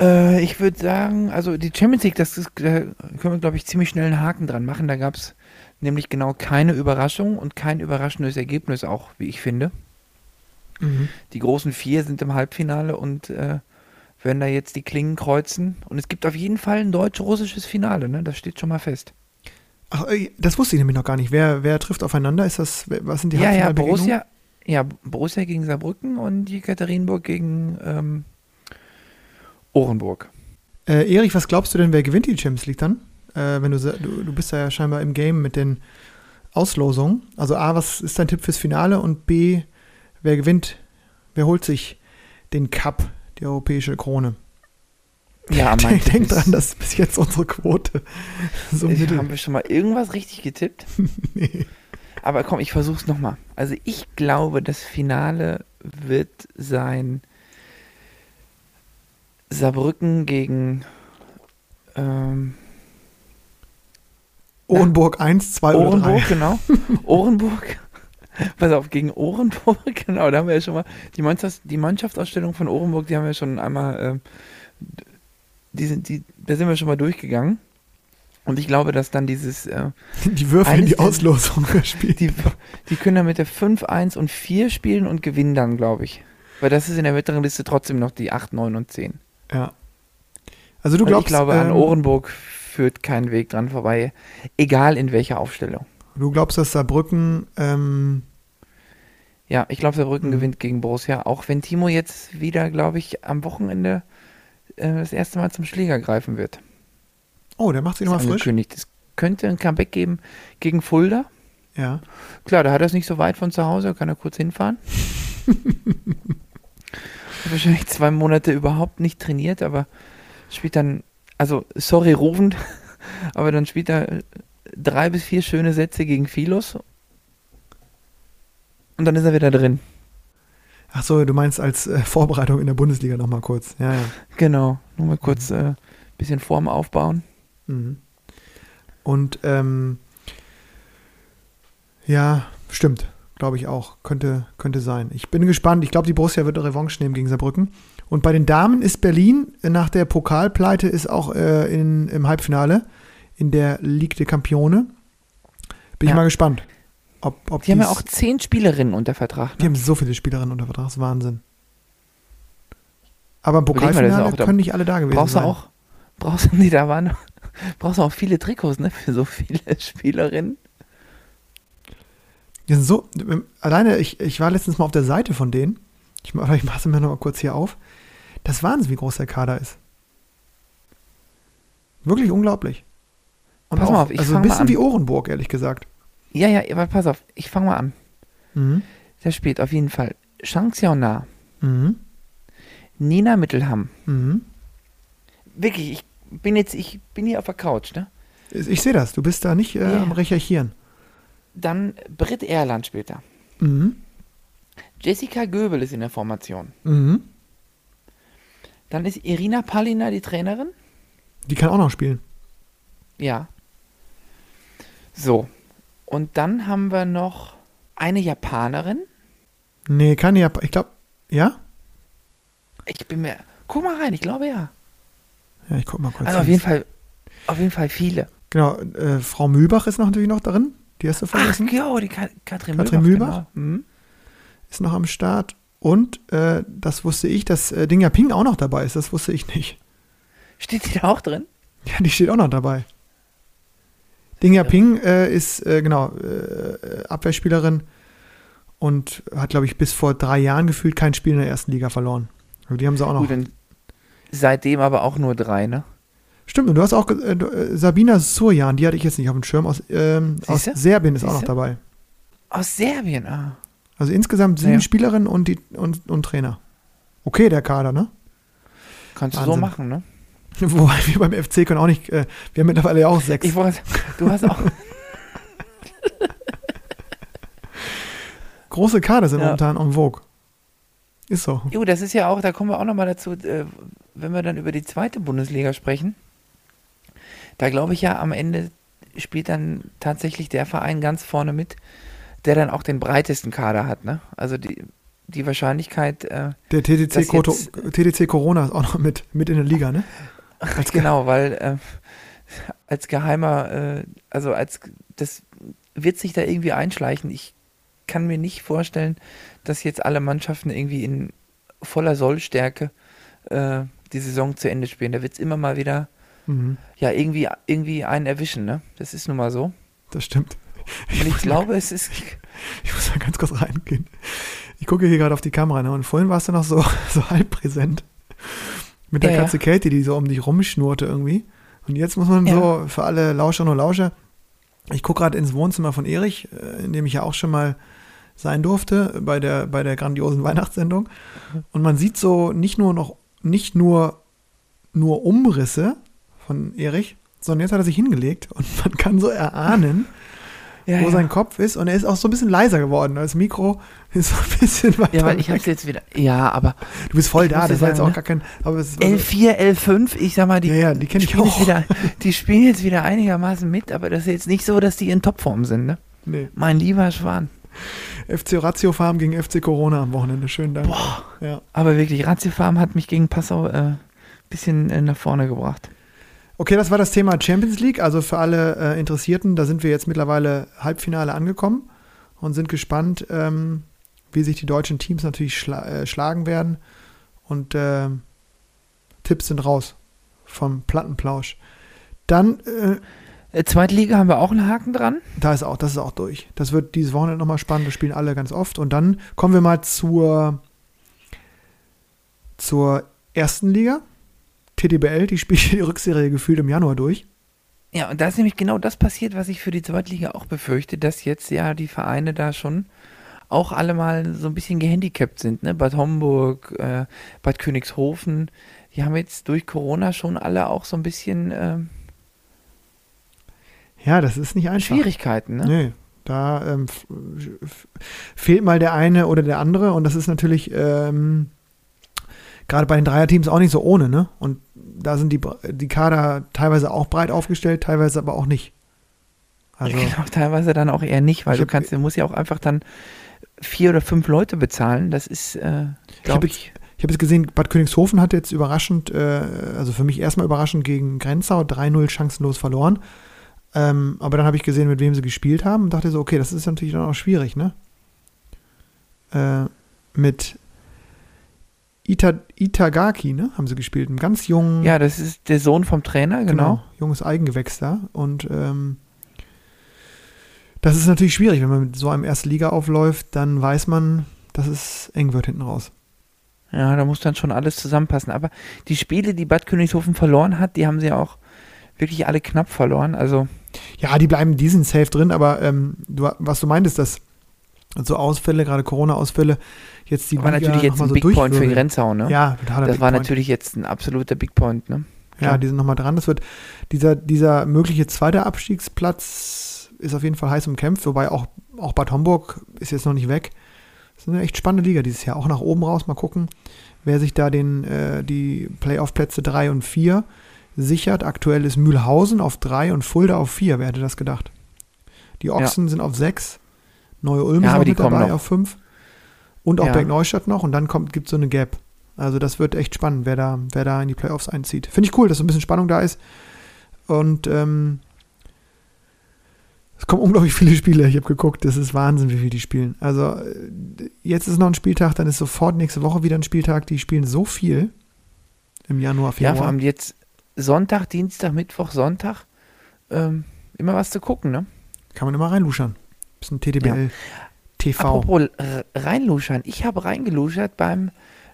Äh, ich würde sagen, also die Champions League, das ist, da können wir, glaube ich, ziemlich schnell einen Haken dran machen. Da gab es nämlich genau keine Überraschung und kein überraschendes Ergebnis auch, wie ich finde. Die großen vier sind im Halbfinale und äh, werden da jetzt die Klingen kreuzen. Und es gibt auf jeden Fall ein deutsch-russisches Finale, ne? Das steht schon mal fest. Ach, das wusste ich nämlich noch gar nicht. Wer, wer trifft aufeinander? Ist das, was sind die ja, ja? Borussia, ja, Borussia gegen Saarbrücken und Jekaterinburg gegen ähm, Orenburg. Äh, Erich, was glaubst du denn, wer gewinnt die Champions League dann? Äh, wenn du, du, du bist da ja scheinbar im Game mit den Auslosungen. Also A, was ist dein Tipp fürs Finale? Und B, wer gewinnt, wer holt sich den Cup, die europäische Krone? Ja, mein Denk, dran, das ist bis jetzt unsere Quote. So mittel. haben wir schon mal irgendwas richtig getippt? nee. Aber komm, ich versuch's nochmal. Also ich glaube, das Finale wird sein Saarbrücken gegen ähm, Orenburg 1, 2 oder 3. Orenburg, genau. Orenburg. Pass auf, gegen Orenburg, genau, da haben wir ja schon mal die, Mannschafts die Mannschaftsausstellung von Orenburg, die haben wir schon einmal, ähm, die sind, die, da sind wir schon mal durchgegangen. Und ich glaube, dass dann dieses, äh, Die würfeln die Auslosung gespielt. die, die können dann mit der 5, 1 und 4 spielen und gewinnen dann, glaube ich. Weil das ist in der mittleren Liste trotzdem noch die 8, 9 und 10. Ja. Also du Und glaubst, ich glaube, an ähm, Orenburg führt kein Weg dran vorbei, egal in welcher Aufstellung. Du glaubst, dass Saarbrücken ähm, Ja, ich glaube, Saarbrücken Mhm. gewinnt gegen Borussia, auch wenn Timo jetzt wieder, glaube ich, am Wochenende äh, das erste Mal zum Schläger greifen wird. Oh, der macht sich nochmal frisch. Es könnte ein Comeback geben gegen Fulda. Ja. Klar, da hat er es nicht so weit von zu Hause, kann er kurz hinfahren. Hat Wahrscheinlich zwei Monate überhaupt nicht trainiert, aber spielt dann, also sorry Rufen, aber dann spielt er äh, drei bis vier schöne Sätze gegen Philos und dann ist er wieder drin. Ach so, du meinst als äh, Vorbereitung in der Bundesliga nochmal kurz. Ja, ja. Genau, nur mal kurz ein äh, bisschen Form aufbauen. Mhm. Und ähm, ja, stimmt, glaube ich auch. Könnte, könnte sein. Ich bin gespannt. Ich glaube, die Borussia wird eine Revanche nehmen gegen Saarbrücken. Und bei den Damen ist Berlin äh, nach der Pokalpleite ist auch äh, in, im Halbfinale in der Ligue des Campione. Bin ich Ja. mal gespannt. Ob, ob Die haben ja auch zehn Spielerinnen unter Vertrag. Die Ne? haben so viele Spielerinnen unter Vertrag, das ist Wahnsinn. Aber im Pokalfinale auch- können nicht alle da gewesen Brauchst du sein. auch, brauchst du, nee, da waren, brauchst du auch viele Trikots, ne, für so viele Spielerinnen. Die sind so, alleine, ich, ich war letztens mal auf der Seite von denen. Ich, ich mache es mir noch mal kurz hier auf. Das ist Wahnsinn, wie groß der Kader ist. Wirklich unglaublich. Und Pass mal auf, ich also ein bisschen wie Ohrenburg, ehrlich gesagt. Ja, ja, aber pass auf, ich fange mal an. Mhm. Da spielt auf jeden Fall Shang Xiaona, Mhm. Nina Mittelham. Mhm. Wirklich, ich bin jetzt, ich bin hier auf der Couch, ne? Ich sehe das, du bist da nicht äh, Ja. am Recherchieren. Dann Britt Erland spielt da. Mhm. Jessica Göbel ist in der Formation. Mhm. Dann ist Irina Palina die Trainerin. Die kann auch noch spielen. Ja. So. Und dann haben wir noch eine Japanerin. Nee, keine Jap Ich glaube, ja? Ich bin mir. Guck mal rein, ich glaube ja. Ja, ich guck mal kurz. Also auf jeden Fall, auf jeden Fall viele. Genau, äh, Frau Mühlbach ist noch natürlich noch drin. Die hast du Ach, vergessen. ja, die Ka Katrin, Katrin Mühlbach. Mühlbach? Genau. Hm. Ist noch am Start. Und, äh, das wusste ich, dass äh, Ding Ping auch noch dabei ist. Das wusste ich nicht. Steht die da auch drin? Ja, die steht auch noch dabei. Ding Ping äh, ist, äh, genau, äh, Abwehrspielerin und hat, glaube ich, bis vor drei Jahren gefühlt kein Spiel in der ersten Liga verloren. Also die haben sie auch noch. Gut, seitdem aber auch nur drei, ne? Stimmt, und du hast auch äh, äh, Sabina Surjan, die hatte ich jetzt nicht auf dem Schirm, aus, ähm, aus Siehste? Serbien ist auch noch Siehste? dabei. Aus Serbien, ah. Also insgesamt sieben Ja. Spielerinnen und, die, und, und Trainer. Okay, der Kader, ne? Kannst du so Wahnsinn. machen, ne? Wobei wir beim FC können auch nicht, äh, wir haben mittlerweile ja auch sechs. Ich wollte, du hast auch, Große Kader sind Ja. momentan en vogue. Ist so. jo, das ist ja auch, da kommen wir auch nochmal dazu, äh, wenn wir dann über die zweite Bundesliga sprechen. Da glaube ich ja, am Ende spielt dann tatsächlich der Verein ganz vorne mit, der dann auch den breitesten Kader hat, ne? Also die, die Wahrscheinlichkeit, äh, Der TTC, TTC Corona ist auch noch mit, mit in der Liga, ne? Ge- Genau, weil äh, als geheimer, äh, also als das wird sich da irgendwie einschleichen. Ich kann mir nicht vorstellen, dass jetzt alle Mannschaften irgendwie in voller Sollstärke äh, die Saison zu Ende spielen. Da wird es immer mal wieder Mhm, ja irgendwie irgendwie einen erwischen, ne? Das ist nun mal so. das stimmt. Und ich glaube, es ist Ich muss mal ganz kurz reingehen. Ich gucke hier gerade auf die Kamera, ne? Und vorhin warst du noch so, so halb präsent. Mit der Ja. Katze Katie, die so um dich rumschnurrte irgendwie. Und jetzt muss man Ja. so, für alle Lauscher und Lauscher, ich gucke gerade ins Wohnzimmer von Erich, äh, in dem ich ja auch schon mal sein durfte, bei der, bei der grandiosen Weihnachtssendung. Und man sieht so nicht nur noch, nicht nur, nur Umrisse von Erich, sondern jetzt hat er sich hingelegt und man kann so erahnen, ja, wo ja. sein Kopf ist und er ist auch so ein bisschen leiser geworden. Das Mikro ist so ein bisschen weiter. ja, weil ich hab's jetzt wieder. Ja, aber du bist voll da, das war jetzt auch ne? gar kein. Aber es war so, L4, L5, ich sag mal, die, ja, ja, die kenne ich spielen jetzt auch. wieder, die spielen jetzt wieder einigermaßen mit, aber das ist jetzt nicht so, dass die in Topform sind, ne? Nee. Mein lieber Schwan. FC Ratio Farm gegen FC Corona am Wochenende. Schönen Dank. Boah. Ja. Aber wirklich, Ratio Farm hat mich gegen Passau ein äh, bisschen äh, nach vorne gebracht. Okay, das war das Thema Champions League. Also für alle äh, Interessierten, da sind wir jetzt mittlerweile Halbfinale angekommen und sind gespannt, ähm, wie sich die deutschen Teams natürlich schla äh, schlagen werden. Und ähm, Tipps sind raus vom Plattenplausch. Dann äh, Äh, Zweite Liga haben wir auch einen Haken dran. Da ist auch, das ist auch durch. Das wird dieses Wochenende nochmal spannend. Wir spielen alle ganz oft. Und dann kommen wir mal zur, zur ersten Liga. TDBL, die spielt die Rückserie gefühlt im Januar durch. Ja, und da ist nämlich genau das passiert, was ich für die Zweitliga auch befürchte, dass jetzt ja die Vereine da schon auch alle mal so ein bisschen gehandicapt sind. Ne? Bad Homburg, äh, Bad Königshofen, die haben jetzt durch Corona schon alle auch so ein bisschen ähm, Ja, das ist nicht einfach. Schwierigkeiten. Ne? Nee, da ähm, fehlt mal der eine oder der andere. Und das ist natürlich ähm, gerade bei den Dreierteams auch nicht so ohne. Ne? Und da sind die, die Kader teilweise auch breit aufgestellt, teilweise aber auch nicht. Also, Genau, teilweise dann auch eher nicht, weil du kannst, du musst ja auch einfach dann vier oder fünf Leute bezahlen. Das ist, äh, Ich hab glaube jetzt- ich, Ich habe jetzt gesehen, Bad Königshofen hat jetzt überraschend, äh, also für mich erstmal überraschend gegen Grenzau 3-0 chancenlos verloren. Ähm, aber dann habe ich gesehen, mit wem sie gespielt haben und dachte so, okay, das ist natürlich dann auch schwierig, ne? Äh, mit Ita, Itagaki, ne? Haben sie gespielt. Einen ganz jungen, ja, das ist der Sohn vom Trainer, genau. junges Eigengewächs da. Und ähm, das ist natürlich schwierig, wenn man mit so einem erste Liga aufläuft, dann weiß man, dass es eng wird hinten raus. Ja, da muss dann schon alles zusammenpassen. Aber die Spiele, die Bad Königshofen verloren hat, die haben sie auch wirklich alle knapp verloren. Also Ja, die bleiben diesen safe drin, aber ähm, du, was du meintest, dass so Ausfälle, gerade Corona-Ausfälle, jetzt die war Liga natürlich jetzt ein mal Big so Point für. Grenzau, ne? Ja, totaler das Big war Point. natürlich jetzt ein absoluter Big Point, ne? Ja, Klar. die sind nochmal dran. Das wird dieser, dieser mögliche zweite Abstiegsplatz ist auf jeden Fall heiß umkämpft, wobei auch, auch Bad Homburg ist jetzt noch nicht weg. Das ist eine echt spannende Liga dieses Jahr. Auch nach oben raus. Mal gucken, wer sich da den, äh, die Playoff-Plätze 3 und 4 sichert. Aktuell ist Mühlhausen auf 3 und Fulda auf 4. Wer hätte das gedacht? Die Ochsen sind auf 6. Neue Ulm Ja, aber die kommen dabei noch. auf 5. Und auch Ja. Bergneustadt noch. Und dann gibt es so eine Gap. Also das wird echt spannend, wer da, wer da in die Playoffs einzieht. Finde ich cool, dass so ein bisschen Spannung da ist. Und ähm, es kommen unglaublich viele Spiele. Ich habe geguckt, das ist Wahnsinn, wie viel die spielen. Also äh, jetzt ist noch ein Spieltag, dann ist sofort nächste Woche wieder ein Spieltag. Die spielen so viel im Januar, Ja, Februar. vor allem jetzt Sonntag, Dienstag, Mittwoch, Sonntag. Ähm, immer was zu gucken, ne? Kann man immer reinluschern. Bisschen TTBL TV. Apropos r- reinluschern. Ich habe reingeluschert beim,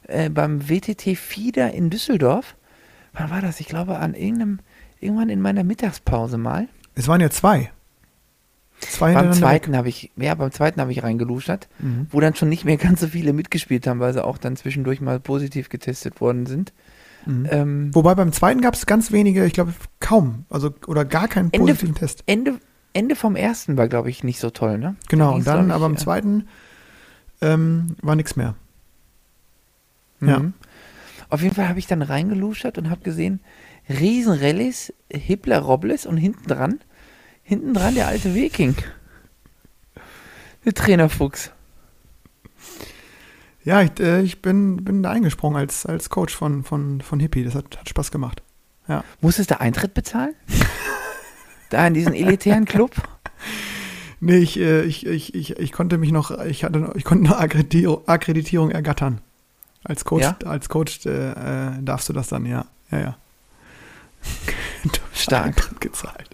äh, beim WTT Fieder in Düsseldorf. Wann war das? Ich glaube, an irgendeinem, irgendwann in meiner Mittagspause mal. Es waren ja zwei. Zwei Beim zweiten habe ich, ja, beim zweiten habe ich reingeluschert, Mhm. wo dann schon nicht mehr ganz so viele mitgespielt haben, weil sie auch dann zwischendurch mal positiv getestet worden sind. Mhm. Ähm, Wobei beim zweiten gab es ganz wenige, ich glaube kaum, also oder gar keinen Ende- positiven Test. Ende, Ende vom ersten war, glaube ich, nicht so toll, ne? Genau, Da und dann glaub aber im ich, äh, zweiten ähm, war nichts mehr. Ja. Mhm. Auf jeden Fall habe ich dann reingeluschert und habe gesehen, Riesenrallyes, Hippler Robles und hinten dran, hinten dran der alte Viking. Der Trainerfuchs. Ja, ich, äh, ich bin, bin da eingesprungen als, als Coach von, von, von Hippie. Das hat, hat Spaß gemacht. Musstest du Eintritt bezahlen? da in diesen elitären Club? Nee, ich, äh, ich, ich, ich, ich konnte mich noch, ich hatte noch, ich konnte eine Akkreditierung, Akkreditierung ergattern. Als Coach, Ja? als Coach äh, äh, darfst du das dann, ja. Ja, ja. Stark. Gezahlt.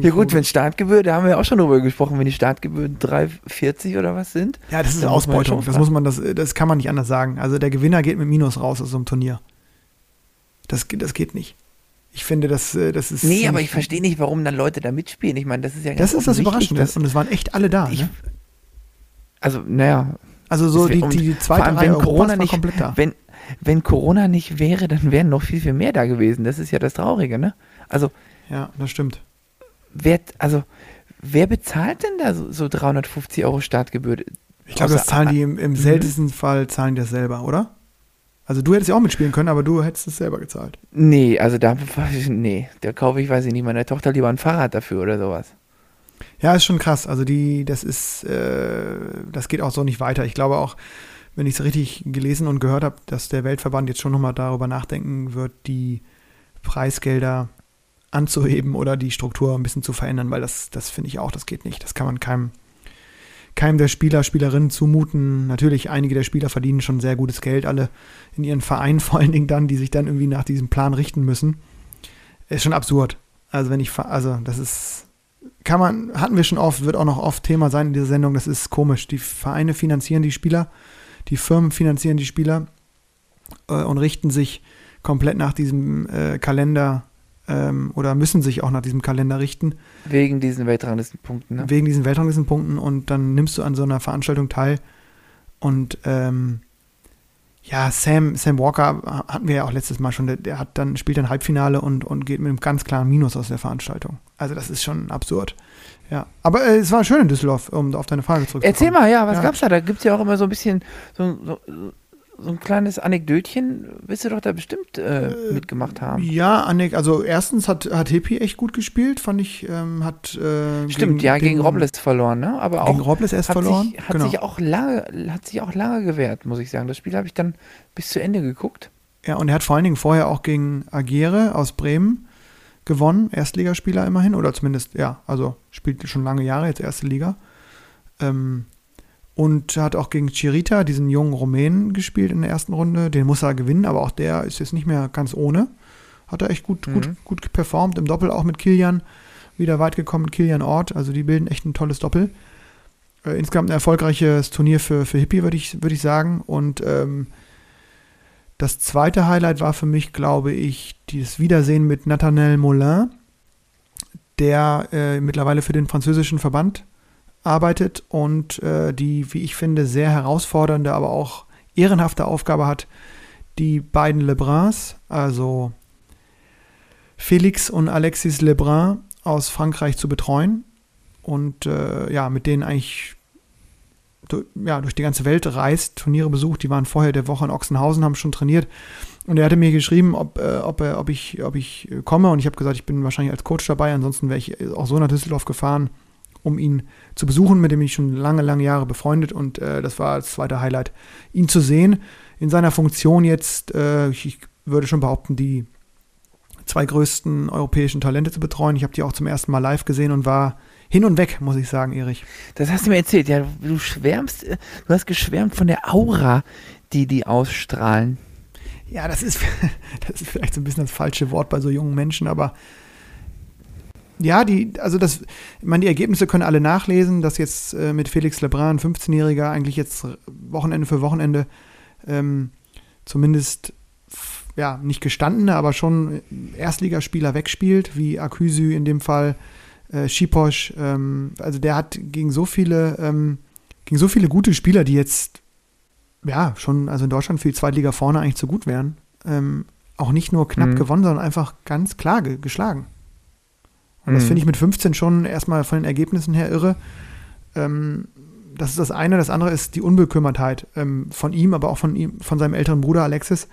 Ja gut, wenn Startgebühr, da haben wir auch schon drüber gesprochen, wenn die Startgebühren 3,40 oder was sind. Ja, das ist Ausbeutung. Das muss man, das, das kann man nicht anders sagen. Also der Gewinner geht mit Minus raus aus so einem Turnier. Das, das geht nicht. Ich finde, das, äh, das ist. Nee, aber ich verstehe nicht, warum dann Leute da mitspielen. Ich meine, das ist ja ganz Das ist das Überraschende. Und es waren echt alle da. Ich- Ne? Also, naja, Also so die, die, zweite allem, Reihe wenn Corona war nicht, komplett da. wenn, wenn Corona nicht wäre, dann wären noch viel, viel mehr da gewesen. Das ist ja das Traurige, ne? Also, Ja, das stimmt. wer, also, wer bezahlt denn da so, so 350 Euro Startgebühr? Ich glaube, das zahlen die im, im Mhm. seltensten Fall zahlen die das selber, oder? Also du hättest ja auch mitspielen können, aber du hättest es selber gezahlt. Nee, also da, nee, da kaufe ich, weiß ich nicht, meiner Tochter lieber ein Fahrrad dafür oder sowas. Ja, ist schon krass. Also die, das ist, äh, das geht auch so nicht weiter. Ich glaube auch, wenn ich es richtig gelesen und gehört habe, dass der Weltverband jetzt schon nochmal darüber nachdenken wird, die Preisgelder anzuheben oder die Struktur ein bisschen zu verändern, weil das, das finde ich auch, das geht nicht. Das kann man keinem, keinem der Spieler, Spielerinnen zumuten. Natürlich, einige der Spieler verdienen schon sehr gutes Geld, alle in ihren Vereinen vor allen Dingen dann, die sich dann irgendwie nach diesem Plan richten müssen. Ist schon absurd. Also wenn ich, also das ist, kann man, hatten wir schon oft, wird auch noch oft Thema sein in dieser Sendung, das ist komisch. Die Vereine finanzieren die Spieler, die Firmen finanzieren die Spieler äh, und richten sich komplett nach diesem äh, Kalender ähm, oder müssen sich auch nach diesem Kalender richten, Wegen diesen Weltranglistenpunkten, ne? wegen diesen Weltranglistenpunkten und dann nimmst du an so einer Veranstaltung teil und ähm, ja, Sam, Sam Walker hatten wir ja auch letztes Mal schon, der, der hat dann, spielt dann Halbfinale und, und geht mit einem ganz klaren Minus aus der Veranstaltung. Also das ist schon absurd. Ja. Aber äh, es war schön in Düsseldorf, um auf deine Frage zurückzukommen. Erzähl mal, ja, was Ja. gab's da? Da gibt's ja auch immer so ein bisschen so, so, so ein kleines Anekdötchen. Wirst du doch da bestimmt äh, mitgemacht haben. Ja, Annik, also erstens hat, hat Hippie echt gut gespielt, fand ich, ähm, hat äh, Stimmt, ja, gegen Robles verloren, ne? Aber Gegen auch Robles erst hat, verloren. sich, hat genau. sich auch lange, hat sich auch lange gewehrt, muss ich sagen. Das Spiel habe ich dann bis zu Ende geguckt. Ja, und er hat vor allen Dingen vorher auch gegen Agere aus Bremen gewonnen, Erstligaspieler immerhin, oder zumindest, ja, also spielt schon lange Jahre, jetzt erste Liga. Ähm, und hat auch gegen Chirita, diesen jungen Rumänen, gespielt in der ersten Runde. Den muss er gewinnen, aber auch der ist jetzt nicht mehr ganz ohne. Hat er echt gut, Mhm. gut, gut performt. Im Doppel auch mit Kilian. Wieder weit gekommen mit Kilian Ort. Also die bilden echt ein tolles Doppel. Äh, insgesamt ein erfolgreiches Turnier für, für Hippie, würde ich, würd ich sagen. Und ähm, das zweite Highlight war für mich, glaube ich, dieses Wiedersehen mit Nathanael Moulin. der äh, mittlerweile für den französischen Verband arbeitet und äh, die, wie ich finde, sehr herausfordernde, aber auch ehrenhafte Aufgabe hat, die beiden Lebruns, also Felix und Alexis Lebrun aus Frankreich zu betreuen und äh, ja, mit denen eigentlich ja, durch die ganze Welt reist, Turniere besucht. Die waren vorher der Woche in Ochsenhausen, haben schon trainiert. Und er hatte mir geschrieben, ob, äh, ob, äh, ob, ich, ob ich komme. Und ich habe gesagt, ich bin wahrscheinlich als Coach dabei. Ansonsten wäre ich auch so nach Düsseldorf gefahren, um ihn zu besuchen, mit dem ich schon lange, lange Jahre befreundet. Und äh, das war das zweite Highlight, ihn zu sehen. In seiner Funktion jetzt, äh, ich, würde schon behaupten, die zwei größten europäischen Talente zu betreuen. Ich habe die auch zum ersten Mal live gesehen und war hin und weg, muss ich sagen, Erich. Das hast du mir erzählt, ja. Du schwärmst, äh, du hast geschwärmt von der Aura, die die ausstrahlen. Ja, das ist, das ist vielleicht so ein bisschen das falsche Wort bei so jungen Menschen, aber ja, die, also das, ich meine, die Ergebnisse können alle nachlesen, dass jetzt äh, mit Felix Lebrun, 15-Jähriger, eigentlich jetzt Wochenende für Wochenende ähm, zumindest ja, nicht gestandene, aber schon Erstligaspieler wegspielt, wie Aküsü in dem Fall, äh, Schiposch, ähm, also der hat gegen so viele, ähm, gegen so viele gute Spieler, die jetzt ja schon, also in Deutschland für die Zweitliga vorne eigentlich zu gut wären, ähm, auch nicht nur knapp mhm. gewonnen, sondern einfach ganz klar ge geschlagen. Und mhm. das finde ich mit 15 schon erstmal von den Ergebnissen her irre. Ähm, das ist das eine. Das andere ist die Unbekümmertheit ähm, von ihm, aber auch von ihm, von seinem älteren Bruder Alexis,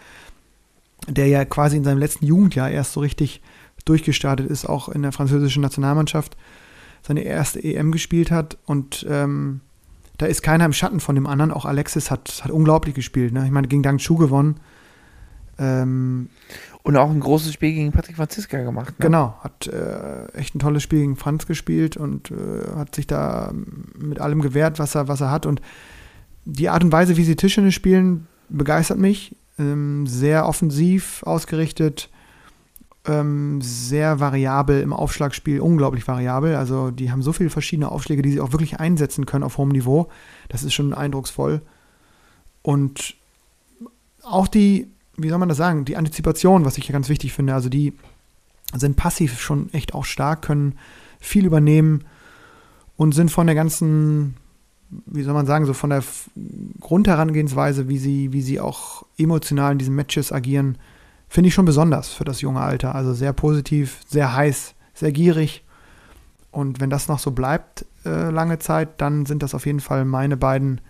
der ja quasi in seinem letzten Jugendjahr erst so richtig durchgestartet ist, auch in der französischen Nationalmannschaft seine erste EM gespielt hat und ähm, da ist keiner im Schatten von dem anderen. Auch Alexis hat, hat unglaublich gespielt. Ne? Ich meine, gegen Dang Chu gewonnen. Ähm, und auch ein großes Spiel gegen Patrick Franziska gemacht. Ne? Genau, hat äh, echt ein tolles Spiel gegen Franz gespielt und äh, hat sich da mit allem gewehrt, was er, was er hat. Und die Art und Weise, wie sie Tischtennis spielen, begeistert mich. Ähm, sehr offensiv ausgerichtet, ähm, sehr variabel im Aufschlagspiel, unglaublich variabel. Also die haben so viele verschiedene Aufschläge, die sie auch wirklich einsetzen können auf hohem Niveau. Das ist schon eindrucksvoll. Und auch die, wie soll man das sagen, die Antizipation, was ich ja ganz wichtig finde. Also die sind passiv schon echt auch stark, können viel übernehmen und sind von der ganzen, wie soll man sagen, so von der Grundherangehensweise, wie sie, wie sie auch emotional in diesen Matches agieren, finde ich schon besonders für das junge Alter. Also sehr positiv, sehr heiß, sehr gierig. Und wenn das noch so bleibt, äh, lange Zeit, dann sind das auf jeden Fall meine beiden,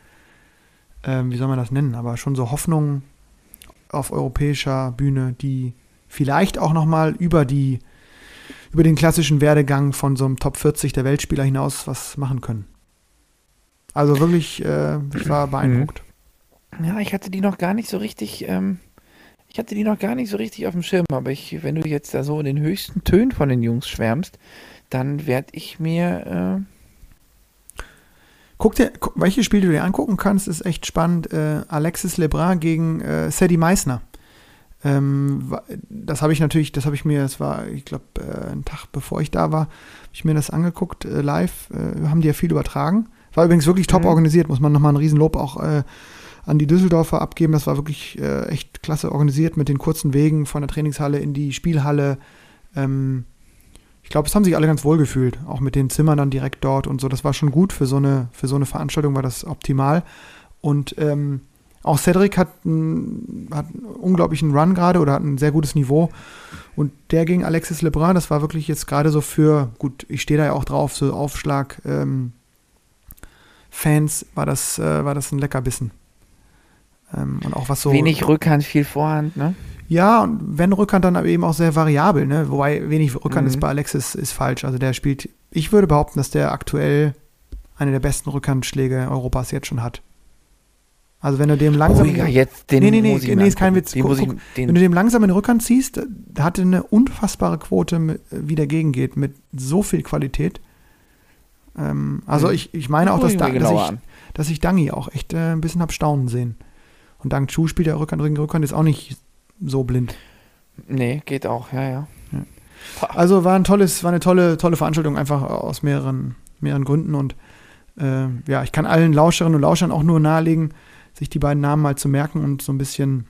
äh, wie soll man das nennen, aber schon so Hoffnungen auf europäischer Bühne, die vielleicht auch nochmal über die, über den klassischen Werdegang von so einem Top 40 der Weltspieler hinaus was machen können. Also wirklich, äh, ich war beeindruckt. Ja, ich hatte die noch gar nicht so richtig ähm, ich hatte die noch gar nicht so richtig auf dem Schirm, aber ich, wenn du jetzt da so in den höchsten Tönen von den Jungs schwärmst, dann werde ich mir. Äh Guck dir, welche Spiele du dir angucken kannst, ist echt spannend. Äh, Alexis Lebrun gegen äh, Sadie Meissner. Ähm, das habe ich natürlich, das habe ich mir, das war, ich glaube, äh, einen Tag bevor ich da war, habe ich mir das angeguckt, äh, live, äh, haben die ja viel übertragen. War übrigens wirklich top mhm. organisiert, muss man nochmal ein Riesenlob auch äh, an die Düsseldorfer abgeben. Das war wirklich äh, echt klasse organisiert mit den kurzen Wegen von der Trainingshalle in die Spielhalle. Ähm, ich glaube, es haben sich alle ganz wohl gefühlt, auch mit den Zimmern dann direkt dort und so. Das war schon gut für so eine, für so eine Veranstaltung, war das optimal. Und ähm, auch Cedric hat, ein, hat einen unglaublichen Run gerade oder hat ein sehr gutes Niveau. Und der gegen Alexis Lebrun, das war wirklich jetzt gerade so für, gut, ich stehe da ja auch drauf, so Aufschlag, ähm, Fans, war das, äh, war das ein Leckerbissen. Ähm, und auch was so. Wenig Rückhand, viel Vorhand, ne? Ja, und wenn Rückhand, dann aber eben auch sehr variabel, ne? Wobei wenig Rückhand mhm. ist bei Alexis ist falsch. Also der spielt, ich würde behaupten, dass der aktuell eine der besten Rückhandschläge Europas jetzt schon hat. Also wenn du dem langsam. Oh, ja, jetzt den nee, nee, nee, nee, ist kein Witz. Guck, guck, wenn du dem langsam in den Rückhand ziehst, hat er eine unfassbare Quote, wie der gegengeht, mit so viel Qualität. Ähm, also mhm. ich, ich meine auch, dass, da, dass, ich, dass ich Dangi auch echt äh, ein bisschen hab staunen sehen. Und Dang Chu spielt der Rückhand, Rückhand ist auch nicht so blind. Nee, geht auch, ja, ja. ja. Also war ein tolles, war eine tolle, tolle Veranstaltung, einfach aus mehreren, mehreren Gründen. Und äh, ja, ich kann allen Lauscherinnen und Lauschern auch nur nahelegen, sich die beiden Namen mal zu merken und so ein bisschen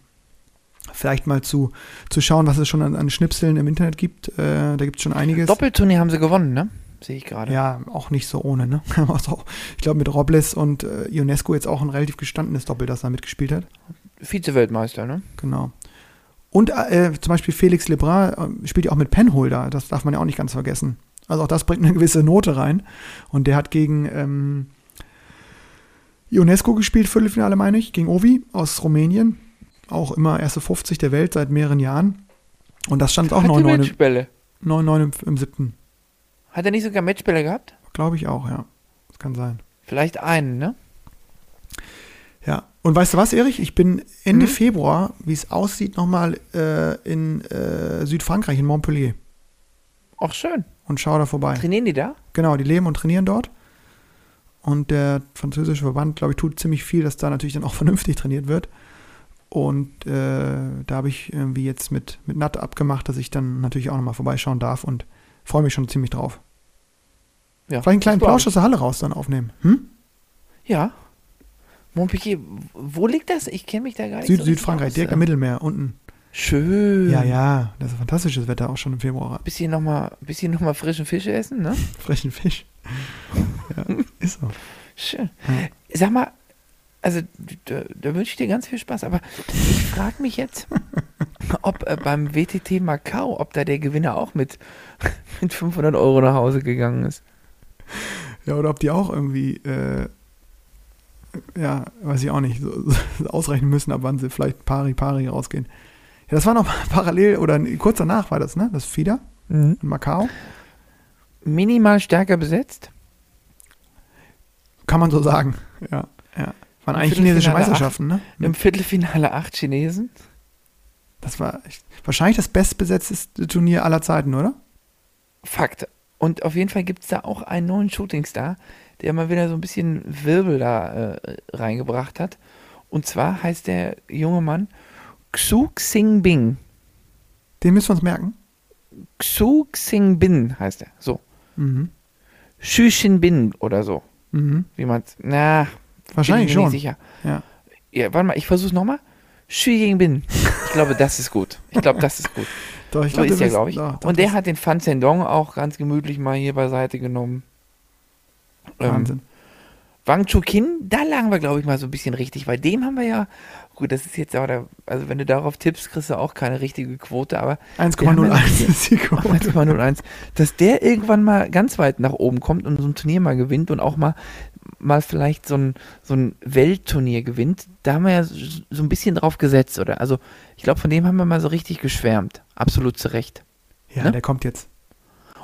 vielleicht mal zu, zu schauen, was es schon an, an Schnipseln im Internet gibt. Äh, da gibt es schon einiges. Doppelturnier haben sie gewonnen, ne? Sehe ich gerade. Ja, auch nicht so ohne, ne? Also, ich glaube, mit Robles und äh, Ionesco jetzt auch ein relativ gestandenes Doppel, das da mitgespielt hat. Vize-Weltmeister, ne? Genau. Und äh, zum Beispiel Felix Lebrun äh, spielt ja auch mit Penholder, das darf man ja auch nicht ganz vergessen. Also auch das bringt eine gewisse Note rein. Und der hat gegen ähm, Ionesco gespielt, Viertelfinale meine ich, gegen Ovi aus Rumänien. Auch immer erste 50 der Welt seit mehreren Jahren. Und das stand auch 9-9 Matchbälle. im, 9-9 im, im siebten. Hat er nicht sogar Matchbälle gehabt? Glaube ich auch, ja. Das kann sein. Vielleicht einen, ne? Und weißt du was, Erich? Ich bin Ende Mhm. Februar, wie es aussieht, nochmal äh, in äh, Südfrankreich, in Montpellier. Ach, schön. Und schaue da vorbei. Trainieren die da? Genau, die leben und trainieren dort. Und der französische Verband, glaube ich, tut ziemlich viel, dass da natürlich dann auch vernünftig trainiert wird. Und äh, da habe ich irgendwie jetzt mit, mit Nat abgemacht, dass ich dann natürlich auch nochmal vorbeischauen darf und freue mich schon ziemlich drauf. Ja. Vielleicht einen kleinen Plausch aus der Halle raus dann aufnehmen. Hm? Ja. Montpellier, wo liegt das? Ich kenne mich da gar nicht Süd, so Südfrankreich, direkt am Mittelmeer, unten. Schön. Ja, ja, das ist fantastisches Wetter auch schon im Februar. Bisschen nochmal bisschen noch mal frischen Fisch essen, ne? Frechen Fisch. ja, ist so. Schön. Ja. Sag mal, also da, da wünsche ich dir ganz viel Spaß, aber ich frage mich jetzt, ob äh, beim WTT Macau, ob da der Gewinner auch mit, mit 500 Euro nach Hause gegangen ist. Ja, oder ob die auch irgendwie, äh, ja, weiß ich auch nicht, so, so ausrechnen müssen, ab wann sie vielleicht pari pari rausgehen. Ja, das war noch parallel, oder kurz danach war das, ne? Das FIDA in Macau. Minimal stärker besetzt. Kann man so sagen. Ja, ja. Waren Im eigentlich chinesische Meisterschaften, ne? Im Viertelfinale acht Chinesen. Das war echt, wahrscheinlich das bestbesetzteste Turnier aller Zeiten, oder? Fakt. Und auf jeden Fall gibt es da auch einen neuen Shootingstar, der mal wieder so ein bisschen Wirbel da äh, reingebracht hat. Und zwar heißt der junge Mann Xu Xingbin. Den müssen wir uns merken. Xu Xingbin heißt er. So. Mhm. Xu Xinbin oder so. Mhm. Wie man Na, Wahrscheinlich bin ich schon. nicht sicher. Ja. Ja, warte mal, ich versuch's nochmal. Xu Yingbin. Ich glaube, das ist gut. Ich glaube, das ist gut. Doch, ich So glaub, ist er, glaube ich. doch, doch, Und der hat den Fan Zhendong auch ganz gemütlich mal hier beiseite genommen. Ähm, Wahnsinn. Wang Chukin, da lagen wir, glaube ich, mal so ein bisschen richtig. Bei dem haben wir ja, gut, das ist jetzt aber, der, also wenn du darauf tippst, kriegst du auch keine richtige Quote, aber 1,01 ist die Quote. 1,01, dass der irgendwann mal ganz weit nach oben kommt und so ein Turnier mal gewinnt und auch mal, mal vielleicht so ein, so ein Weltturnier gewinnt, da haben wir ja so ein bisschen drauf gesetzt, oder? Also, ich glaube, von dem haben wir mal so richtig geschwärmt. Absolut zu Recht. Ja, Ne? der kommt jetzt.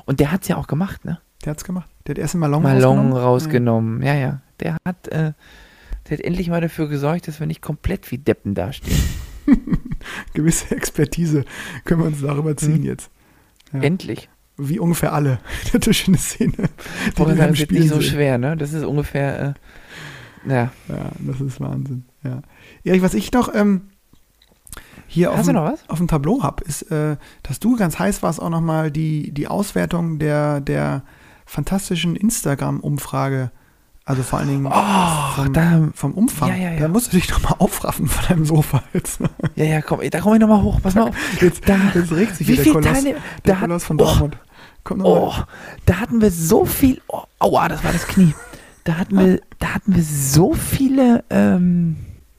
Und der hat's ja auch gemacht, ne? Der hat's gemacht. Der hat erst einen Malon, Malon rausgenommen. rausgenommen. Ja, ja. Der hat, äh, der hat endlich mal dafür gesorgt, dass wir nicht komplett wie Deppen dastehen. Gewisse Expertise können wir uns darüber ziehen Mhm. jetzt. Ja. Endlich. Wie ungefähr alle in der Tischtennis-Szene. die Wollte wir sagen, im das Spiel nicht so schwer, ne? Das ist ungefähr, äh, ja. Ja, das ist Wahnsinn. Ja. Erich, was ich noch ähm, hier auf Hast du dem, auf dem Tableau habe, ist, äh, dass du ganz heiß warst, auch nochmal die, die Auswertung der, der fantastischen Instagram-Umfrage, also vor allen Dingen Oh, vom, da, vom Umfang. Ja, ja, ja. Da musst du dich nochmal aufraffen von deinem Sofa jetzt. ja, ja, komm, da komm ich nochmal hoch, pass mal auf. Jetzt, Da, jetzt regt sich wie der Koloss, Teilnehmer, der hat- Koloss von oh, Dortmund. Kommt noch oh, mal. da hatten wir so viel, oh, aua, das war das Knie. Da hatten wir, da hatten wir so viele, ähm,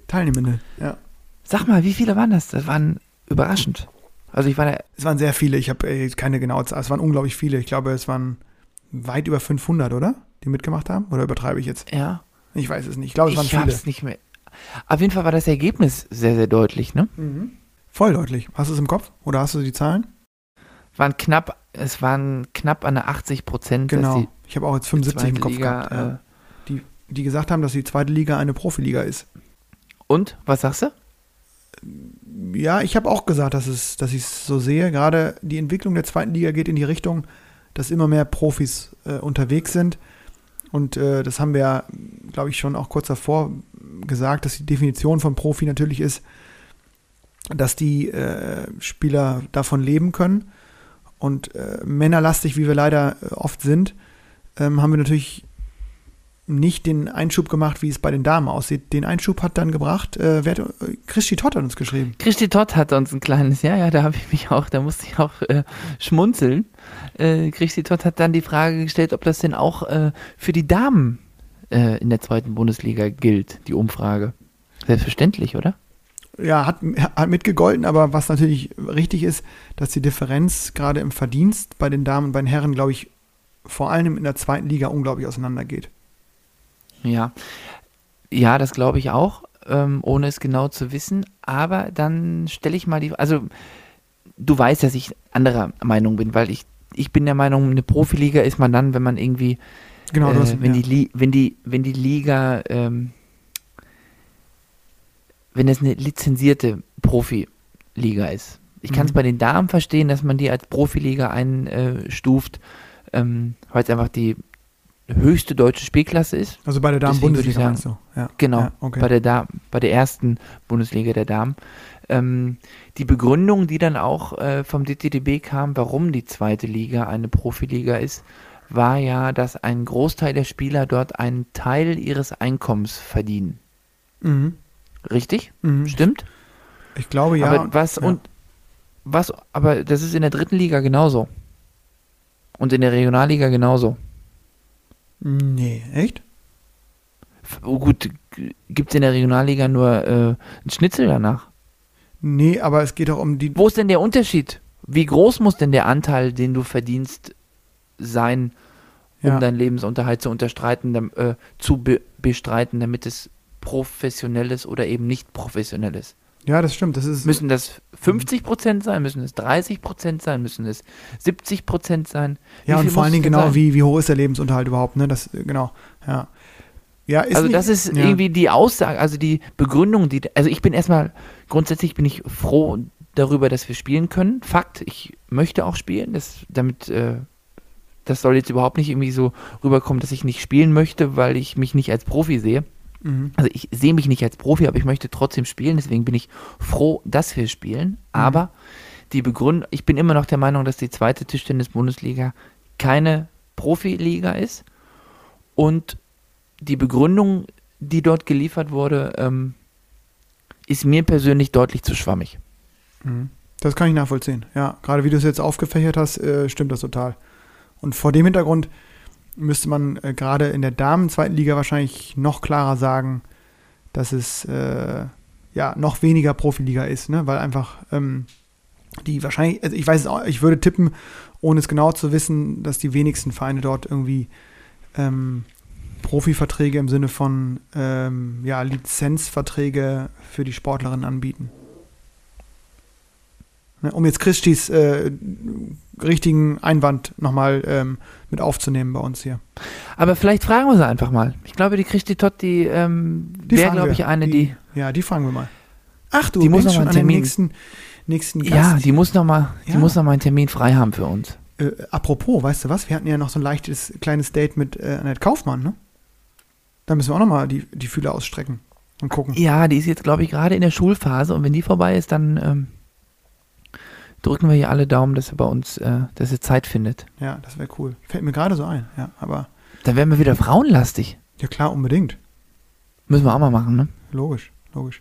Teilnehmende. Ja. sag mal, wie viele waren das? Das waren überraschend. Also ich war da, Es waren sehr viele. Ich habe keine genaue Zahl. Es waren unglaublich viele. Ich glaube, es waren weit über 500, oder? Die mitgemacht haben? Oder übertreibe ich jetzt? ja, Ich weiß es nicht. Ich glaube, es waren ich viele. hab's nicht mehr. Auf jeden Fall war das Ergebnis sehr, sehr deutlich, ne? Voll deutlich. Hast du es im Kopf? Oder hast du die Zahlen? Waren knapp, es waren knapp an der 80 Prozent, Genau. Ich habe auch jetzt 75 im Kopf Liga, gehabt. Äh, Die, die gesagt haben, dass die zweite Liga eine Profiliga ist. und, was sagst du? Ja, ich habe auch gesagt, dass, es, dass ich es so sehe. Gerade die Entwicklung der zweiten Liga geht in die Richtung, dass immer mehr Profis äh, unterwegs sind. Und äh, das haben wir ja, glaube ich, schon auch kurz davor gesagt, dass die Definition von Profi natürlich ist, dass die äh, Spieler davon leben können. Und äh, männerlastig, wie wir leider äh, oft sind, ähm, haben wir natürlich nicht den Einschub gemacht, wie es bei den Damen aussieht. Den Einschub hat dann gebracht, äh, wer hat, Christi Todd hat uns geschrieben. Christi Todd hat uns ein kleines, ja, ja, da habe ich mich auch, da musste ich auch äh, schmunzeln. Äh, Christi Todd hat dann die Frage gestellt, ob das denn auch äh, für die Damen äh, in der zweiten Bundesliga gilt, die Umfrage. Selbstverständlich, oder? Ja, hat, hat mitgegolten, aber was natürlich richtig ist, dass die Differenz gerade im Verdienst bei den Damen und bei den Herren, glaube ich, vor allem in der zweiten Liga unglaublich auseinandergeht. Ja, ja, das glaube ich auch, ähm, ohne es genau zu wissen. Aber dann stelle ich mal die, also du weißt, dass ich anderer Meinung bin, weil ich, ich bin der Meinung, eine Profiliga ist man dann, wenn man irgendwie, Genau, äh, hast, wenn, ja. die, wenn, die, wenn die Liga, ähm, wenn es eine lizenzierte Profiliga ist. Ich kann es Mhm. bei den Damen verstehen, dass man die als Profiliga einstuft, ähm, weil es einfach die höchste deutsche Spielklasse ist. Also bei der Damen Deswegen würde ich Bundesliga sagen- meinst du? Ja. Genau, Ja, okay. bei, der da bei der ersten Bundesliga der Damen. Ähm, die Begründung, die dann auch äh, vom DTDB kam, warum die zweite Liga eine Profiliga ist, war ja, dass ein Großteil der Spieler dort einen Teil ihres Einkommens verdienen. Mhm. Richtig? Mhm. Stimmt? Ich glaube ja. aber was ja. und was, aber das ist in der dritten Liga genauso. Und in der Regionalliga genauso. Nee, echt? Oh gut, gibt es in der Regionalliga nur äh, einen Schnitzel danach? Nee, aber es geht doch um die. Wo ist denn der Unterschied? Wie groß muss denn der Anteil, den du verdienst, sein, um Ja. deinen Lebensunterhalt zu unterstreiten, äh, zu be bestreiten, damit es professionell ist oder eben nicht professionell ist? Ja, das stimmt. Das ist. Müssen das 50 Prozent sein? Müssen es 30 Prozent sein? Müssen es 70 Prozent sein? Wie ja, und vor allen Dingen genau, sein? wie, wie hoch ist der Lebensunterhalt überhaupt, ne? Das, äh, genau. Ja. Ja, also nicht- das ist ja. irgendwie die Aussage, also die Begründung, die, also ich bin erstmal, grundsätzlich bin ich froh darüber, dass wir spielen können. Fakt, ich möchte auch spielen, das, damit, äh, das soll jetzt überhaupt nicht irgendwie so rüberkommen, dass ich nicht spielen möchte, weil ich mich nicht als Profi sehe. Mhm. Also ich sehe mich nicht als Profi, aber ich möchte trotzdem spielen, deswegen bin ich froh, dass wir spielen. Aber die Begründung, ich bin immer noch der Meinung, dass die zweite Tischtennis-Bundesliga keine Profiliga ist. Und die Begründung, die dort geliefert wurde, ähm, ist mir persönlich deutlich zu schwammig. Mhm. Das kann ich nachvollziehen. Ja, gerade wie du es jetzt aufgefächert hast, äh, stimmt das total. Und vor dem Hintergrund müsste man äh, gerade in der Damen-zweiten Liga wahrscheinlich noch klarer sagen, dass es äh, ja noch weniger Profiliga ist, ne? weil einfach ähm, die wahrscheinlich, also ich weiß es auch, ich würde tippen, ohne es genau zu wissen, dass die wenigsten Vereine dort irgendwie ähm, Profiverträge im Sinne von ähm, ja, Lizenzverträge für die Sportlerinnen anbieten. Ne, um jetzt Christis äh, richtigen Einwand nochmal ähm, mit aufzunehmen bei uns hier. Aber vielleicht fragen wir sie einfach mal. Ich glaube, die Christi Todd, die, ähm, Die wäre, glaube ich, eine, die, Ja, die fragen wir mal. Ach, du Die muss noch mal an einen Termin. nächsten, nächsten Gast. ja, die muss noch mal, die Ja. muss noch mal einen Termin frei haben für uns. äh, apropos, weißt du was? Wir hatten ja noch so ein leichtes kleines Date mit äh, Annette Kaufmann, ne? Da müssen wir auch nochmal die, die Fühler ausstrecken und gucken. Ja, die ist jetzt, glaube ich, gerade in der Schulphase und wenn die vorbei ist, dann ähm, drücken wir hier alle Daumen, dass er bei uns, äh, dass er Zeit findet. Ja, das wäre cool. Fällt mir gerade so ein. Ja, aber Dann werden wir wieder frauenlastig. ja klar, unbedingt. Müssen wir auch mal machen, ne? Logisch, logisch.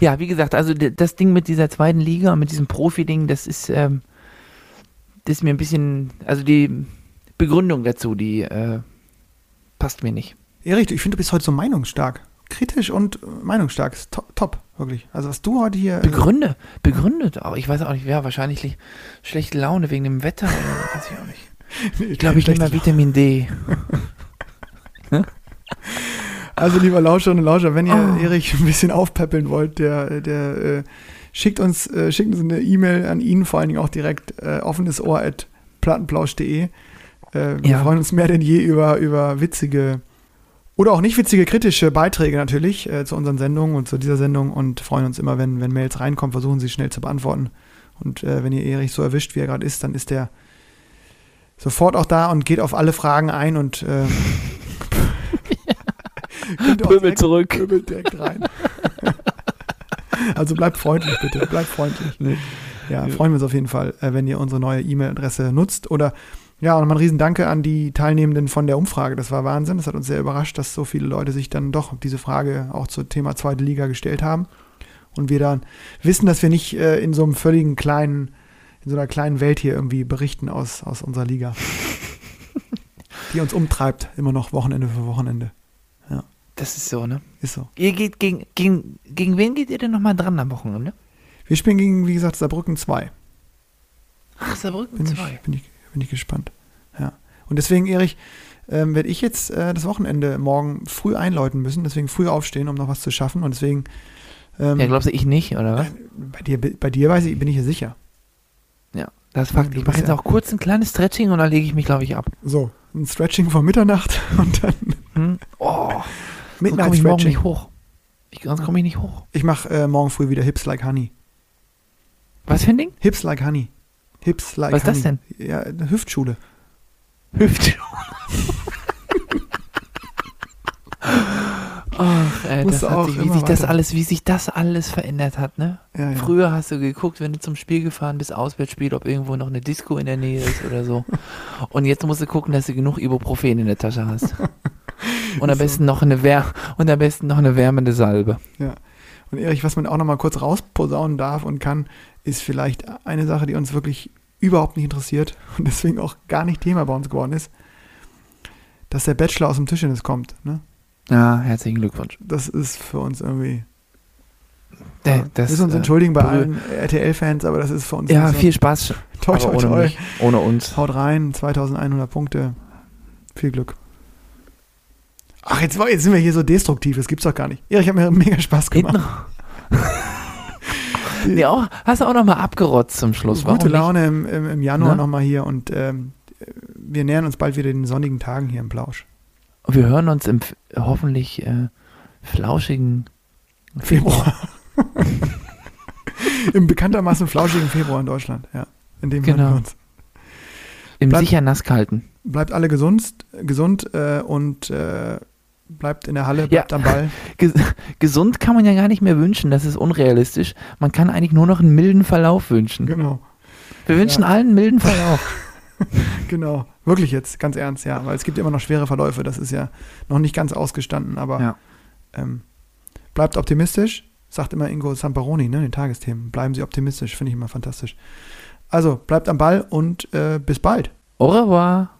Ja, wie gesagt, also das Ding mit dieser zweiten Liga und mit diesem Profi-Ding, das ist, ähm, das ist mir ein bisschen, also die Begründung dazu, die äh, passt mir nicht. Erich, ich finde, du bist heute so meinungsstark. Kritisch und äh, meinungsstark. Ist top, top, wirklich. Also was du heute hier. äh, Begründe, begründet auch. Ich weiß auch nicht, ja, wahrscheinlich li- schlechte Laune wegen dem Wetter oder weiß ich auch nicht. Ich glaube, ich nehme mal Vitamin D. Also, lieber Lauscherinnen und Lauscher, wenn ihr Oh. Erich ein bisschen aufpäppeln wollt, der, der äh, schickt uns äh, schickt uns eine E-Mail an ihn, vor allen Dingen auch direkt äh, offenes Ohr at plattenplausch.de. Äh, wir Ja. freuen uns mehr denn je über, über witzige oder auch nicht witzige, kritische Beiträge natürlich äh, zu unseren Sendungen und zu dieser Sendung und freuen uns immer, wenn, wenn Mails reinkommen, versuchen sie schnell zu beantworten. Und äh, wenn ihr Erich so erwischt, wie er gerade ist, dann ist er sofort auch da und geht auf alle Fragen ein und äh, Pöbel zurück. Pöbelt direkt rein. also bleibt freundlich bitte, bleibt freundlich. Nee. Ja, freuen wir uns auf jeden Fall, äh, wenn ihr unsere neue E-Mail-Adresse nutzt oder Ja, und nochmal ein Riesendanke an die Teilnehmenden von der Umfrage. Das war Wahnsinn. Das hat uns sehr überrascht, dass so viele Leute sich dann doch diese Frage auch zum Thema zweite Liga gestellt haben. Und wir dann wissen, dass wir nicht äh, in so einem völligen kleinen, in so einer kleinen Welt hier irgendwie berichten aus, aus unserer Liga. die uns umtreibt, immer noch Wochenende für Wochenende. Das ist so, ne? Ist so. Ihr geht gegen, gegen, gegen wen geht ihr denn nochmal dran am Wochenende? Wir spielen gegen, wie gesagt, Saarbrücken 2. Ach, Saarbrücken Bin, 2. ich, bin, ich, bin ich gespannt. Ja. Und deswegen, Erich, ähm, werde ich jetzt äh, das Wochenende morgen früh einläuten müssen, deswegen früh aufstehen, um noch was zu schaffen. Und deswegen. Ähm, Ja, glaubst du, ich nicht, oder was? bei, dir, bei dir weiß ich, bin ich ja sicher. Ja, das ist Fakt. Ich mache jetzt ja- auch kurz ein kleines Stretching und dann lege ich mich, glaube ich, ab. So, ein Stretching vor Mitternacht und dann Hm? Oh, sonst komme ich morgen nicht hoch. Ich, sonst komme ich nicht hoch. Ich mache äh, morgen früh wieder Hips like Honey. Was für ein Ding? Hips like Honey. Hips like Was ist das Honey. Ja, eine Hüftschule. Hüfte. Ach, ey, das hat auch sich, wie sich das weiter. alles, wie sich das alles verändert hat, ne? Ja, ja. Früher hast du geguckt, wenn du zum Spiel gefahren bist, Auswärtsspiel, ob irgendwo noch eine Disco in der Nähe ist oder so. Und jetzt musst du gucken, dass du genug Ibuprofen in der Tasche hast. Und am besten noch eine Wär und am besten noch eine wärmende Salbe. Und Erich, was man auch noch mal kurz rausposaunen darf und kann, ist vielleicht eine Sache, die uns wirklich überhaupt nicht interessiert und deswegen auch gar nicht Thema bei uns geworden ist, dass der Bachelor aus dem Tischtennis kommt. Ne? Ja, herzlichen Glückwunsch. Das ist für uns irgendwie. Äh, das, müssen uns äh, entschuldigen bei allen RTL-Fans, aber das ist für uns Ja, viel Spaß. toi, toi, aber ohne toi. ohne uns. Haut rein, 2100 Punkte. Viel Glück. Ach, jetzt, jetzt sind wir hier so destruktiv, das gibt's doch gar nicht. Erich hat mir mega Spaß gemacht. Nee, auch, hast du auch noch mal abgerotzt zum Schluss. Warum Gute nicht? Laune im, im, im Januar Ne? nochmal hier und ähm, wir nähern uns bald wieder den sonnigen Tagen hier im Plausch. Und wir hören uns im hoffentlich äh, flauschigen Februar. Im bekanntermaßen flauschigen Februar in Deutschland, ja. In dem hören Genau. wir uns. im Bleib- sicher nass kalten. Bleibt alle gesund, gesund äh, und äh, bleibt in der Halle, bleibt am Ball. Ges gesund kann man ja gar nicht mehr wünschen, das ist unrealistisch. Man kann eigentlich nur noch einen milden Verlauf wünschen. Genau, Wir wünschen Ja. allen einen milden Verlauf. genau. Wirklich jetzt, ganz ernst, ja. Weil es gibt immer noch schwere Verläufe, das ist ja noch nicht ganz ausgestanden, aber Ja. ähm, bleibt optimistisch, sagt immer Ingo Samparoni, ne, in den Tagesthemen. Bleiben Sie optimistisch, finde ich immer fantastisch. Also, bleibt am Ball und äh, bis bald. Au revoir.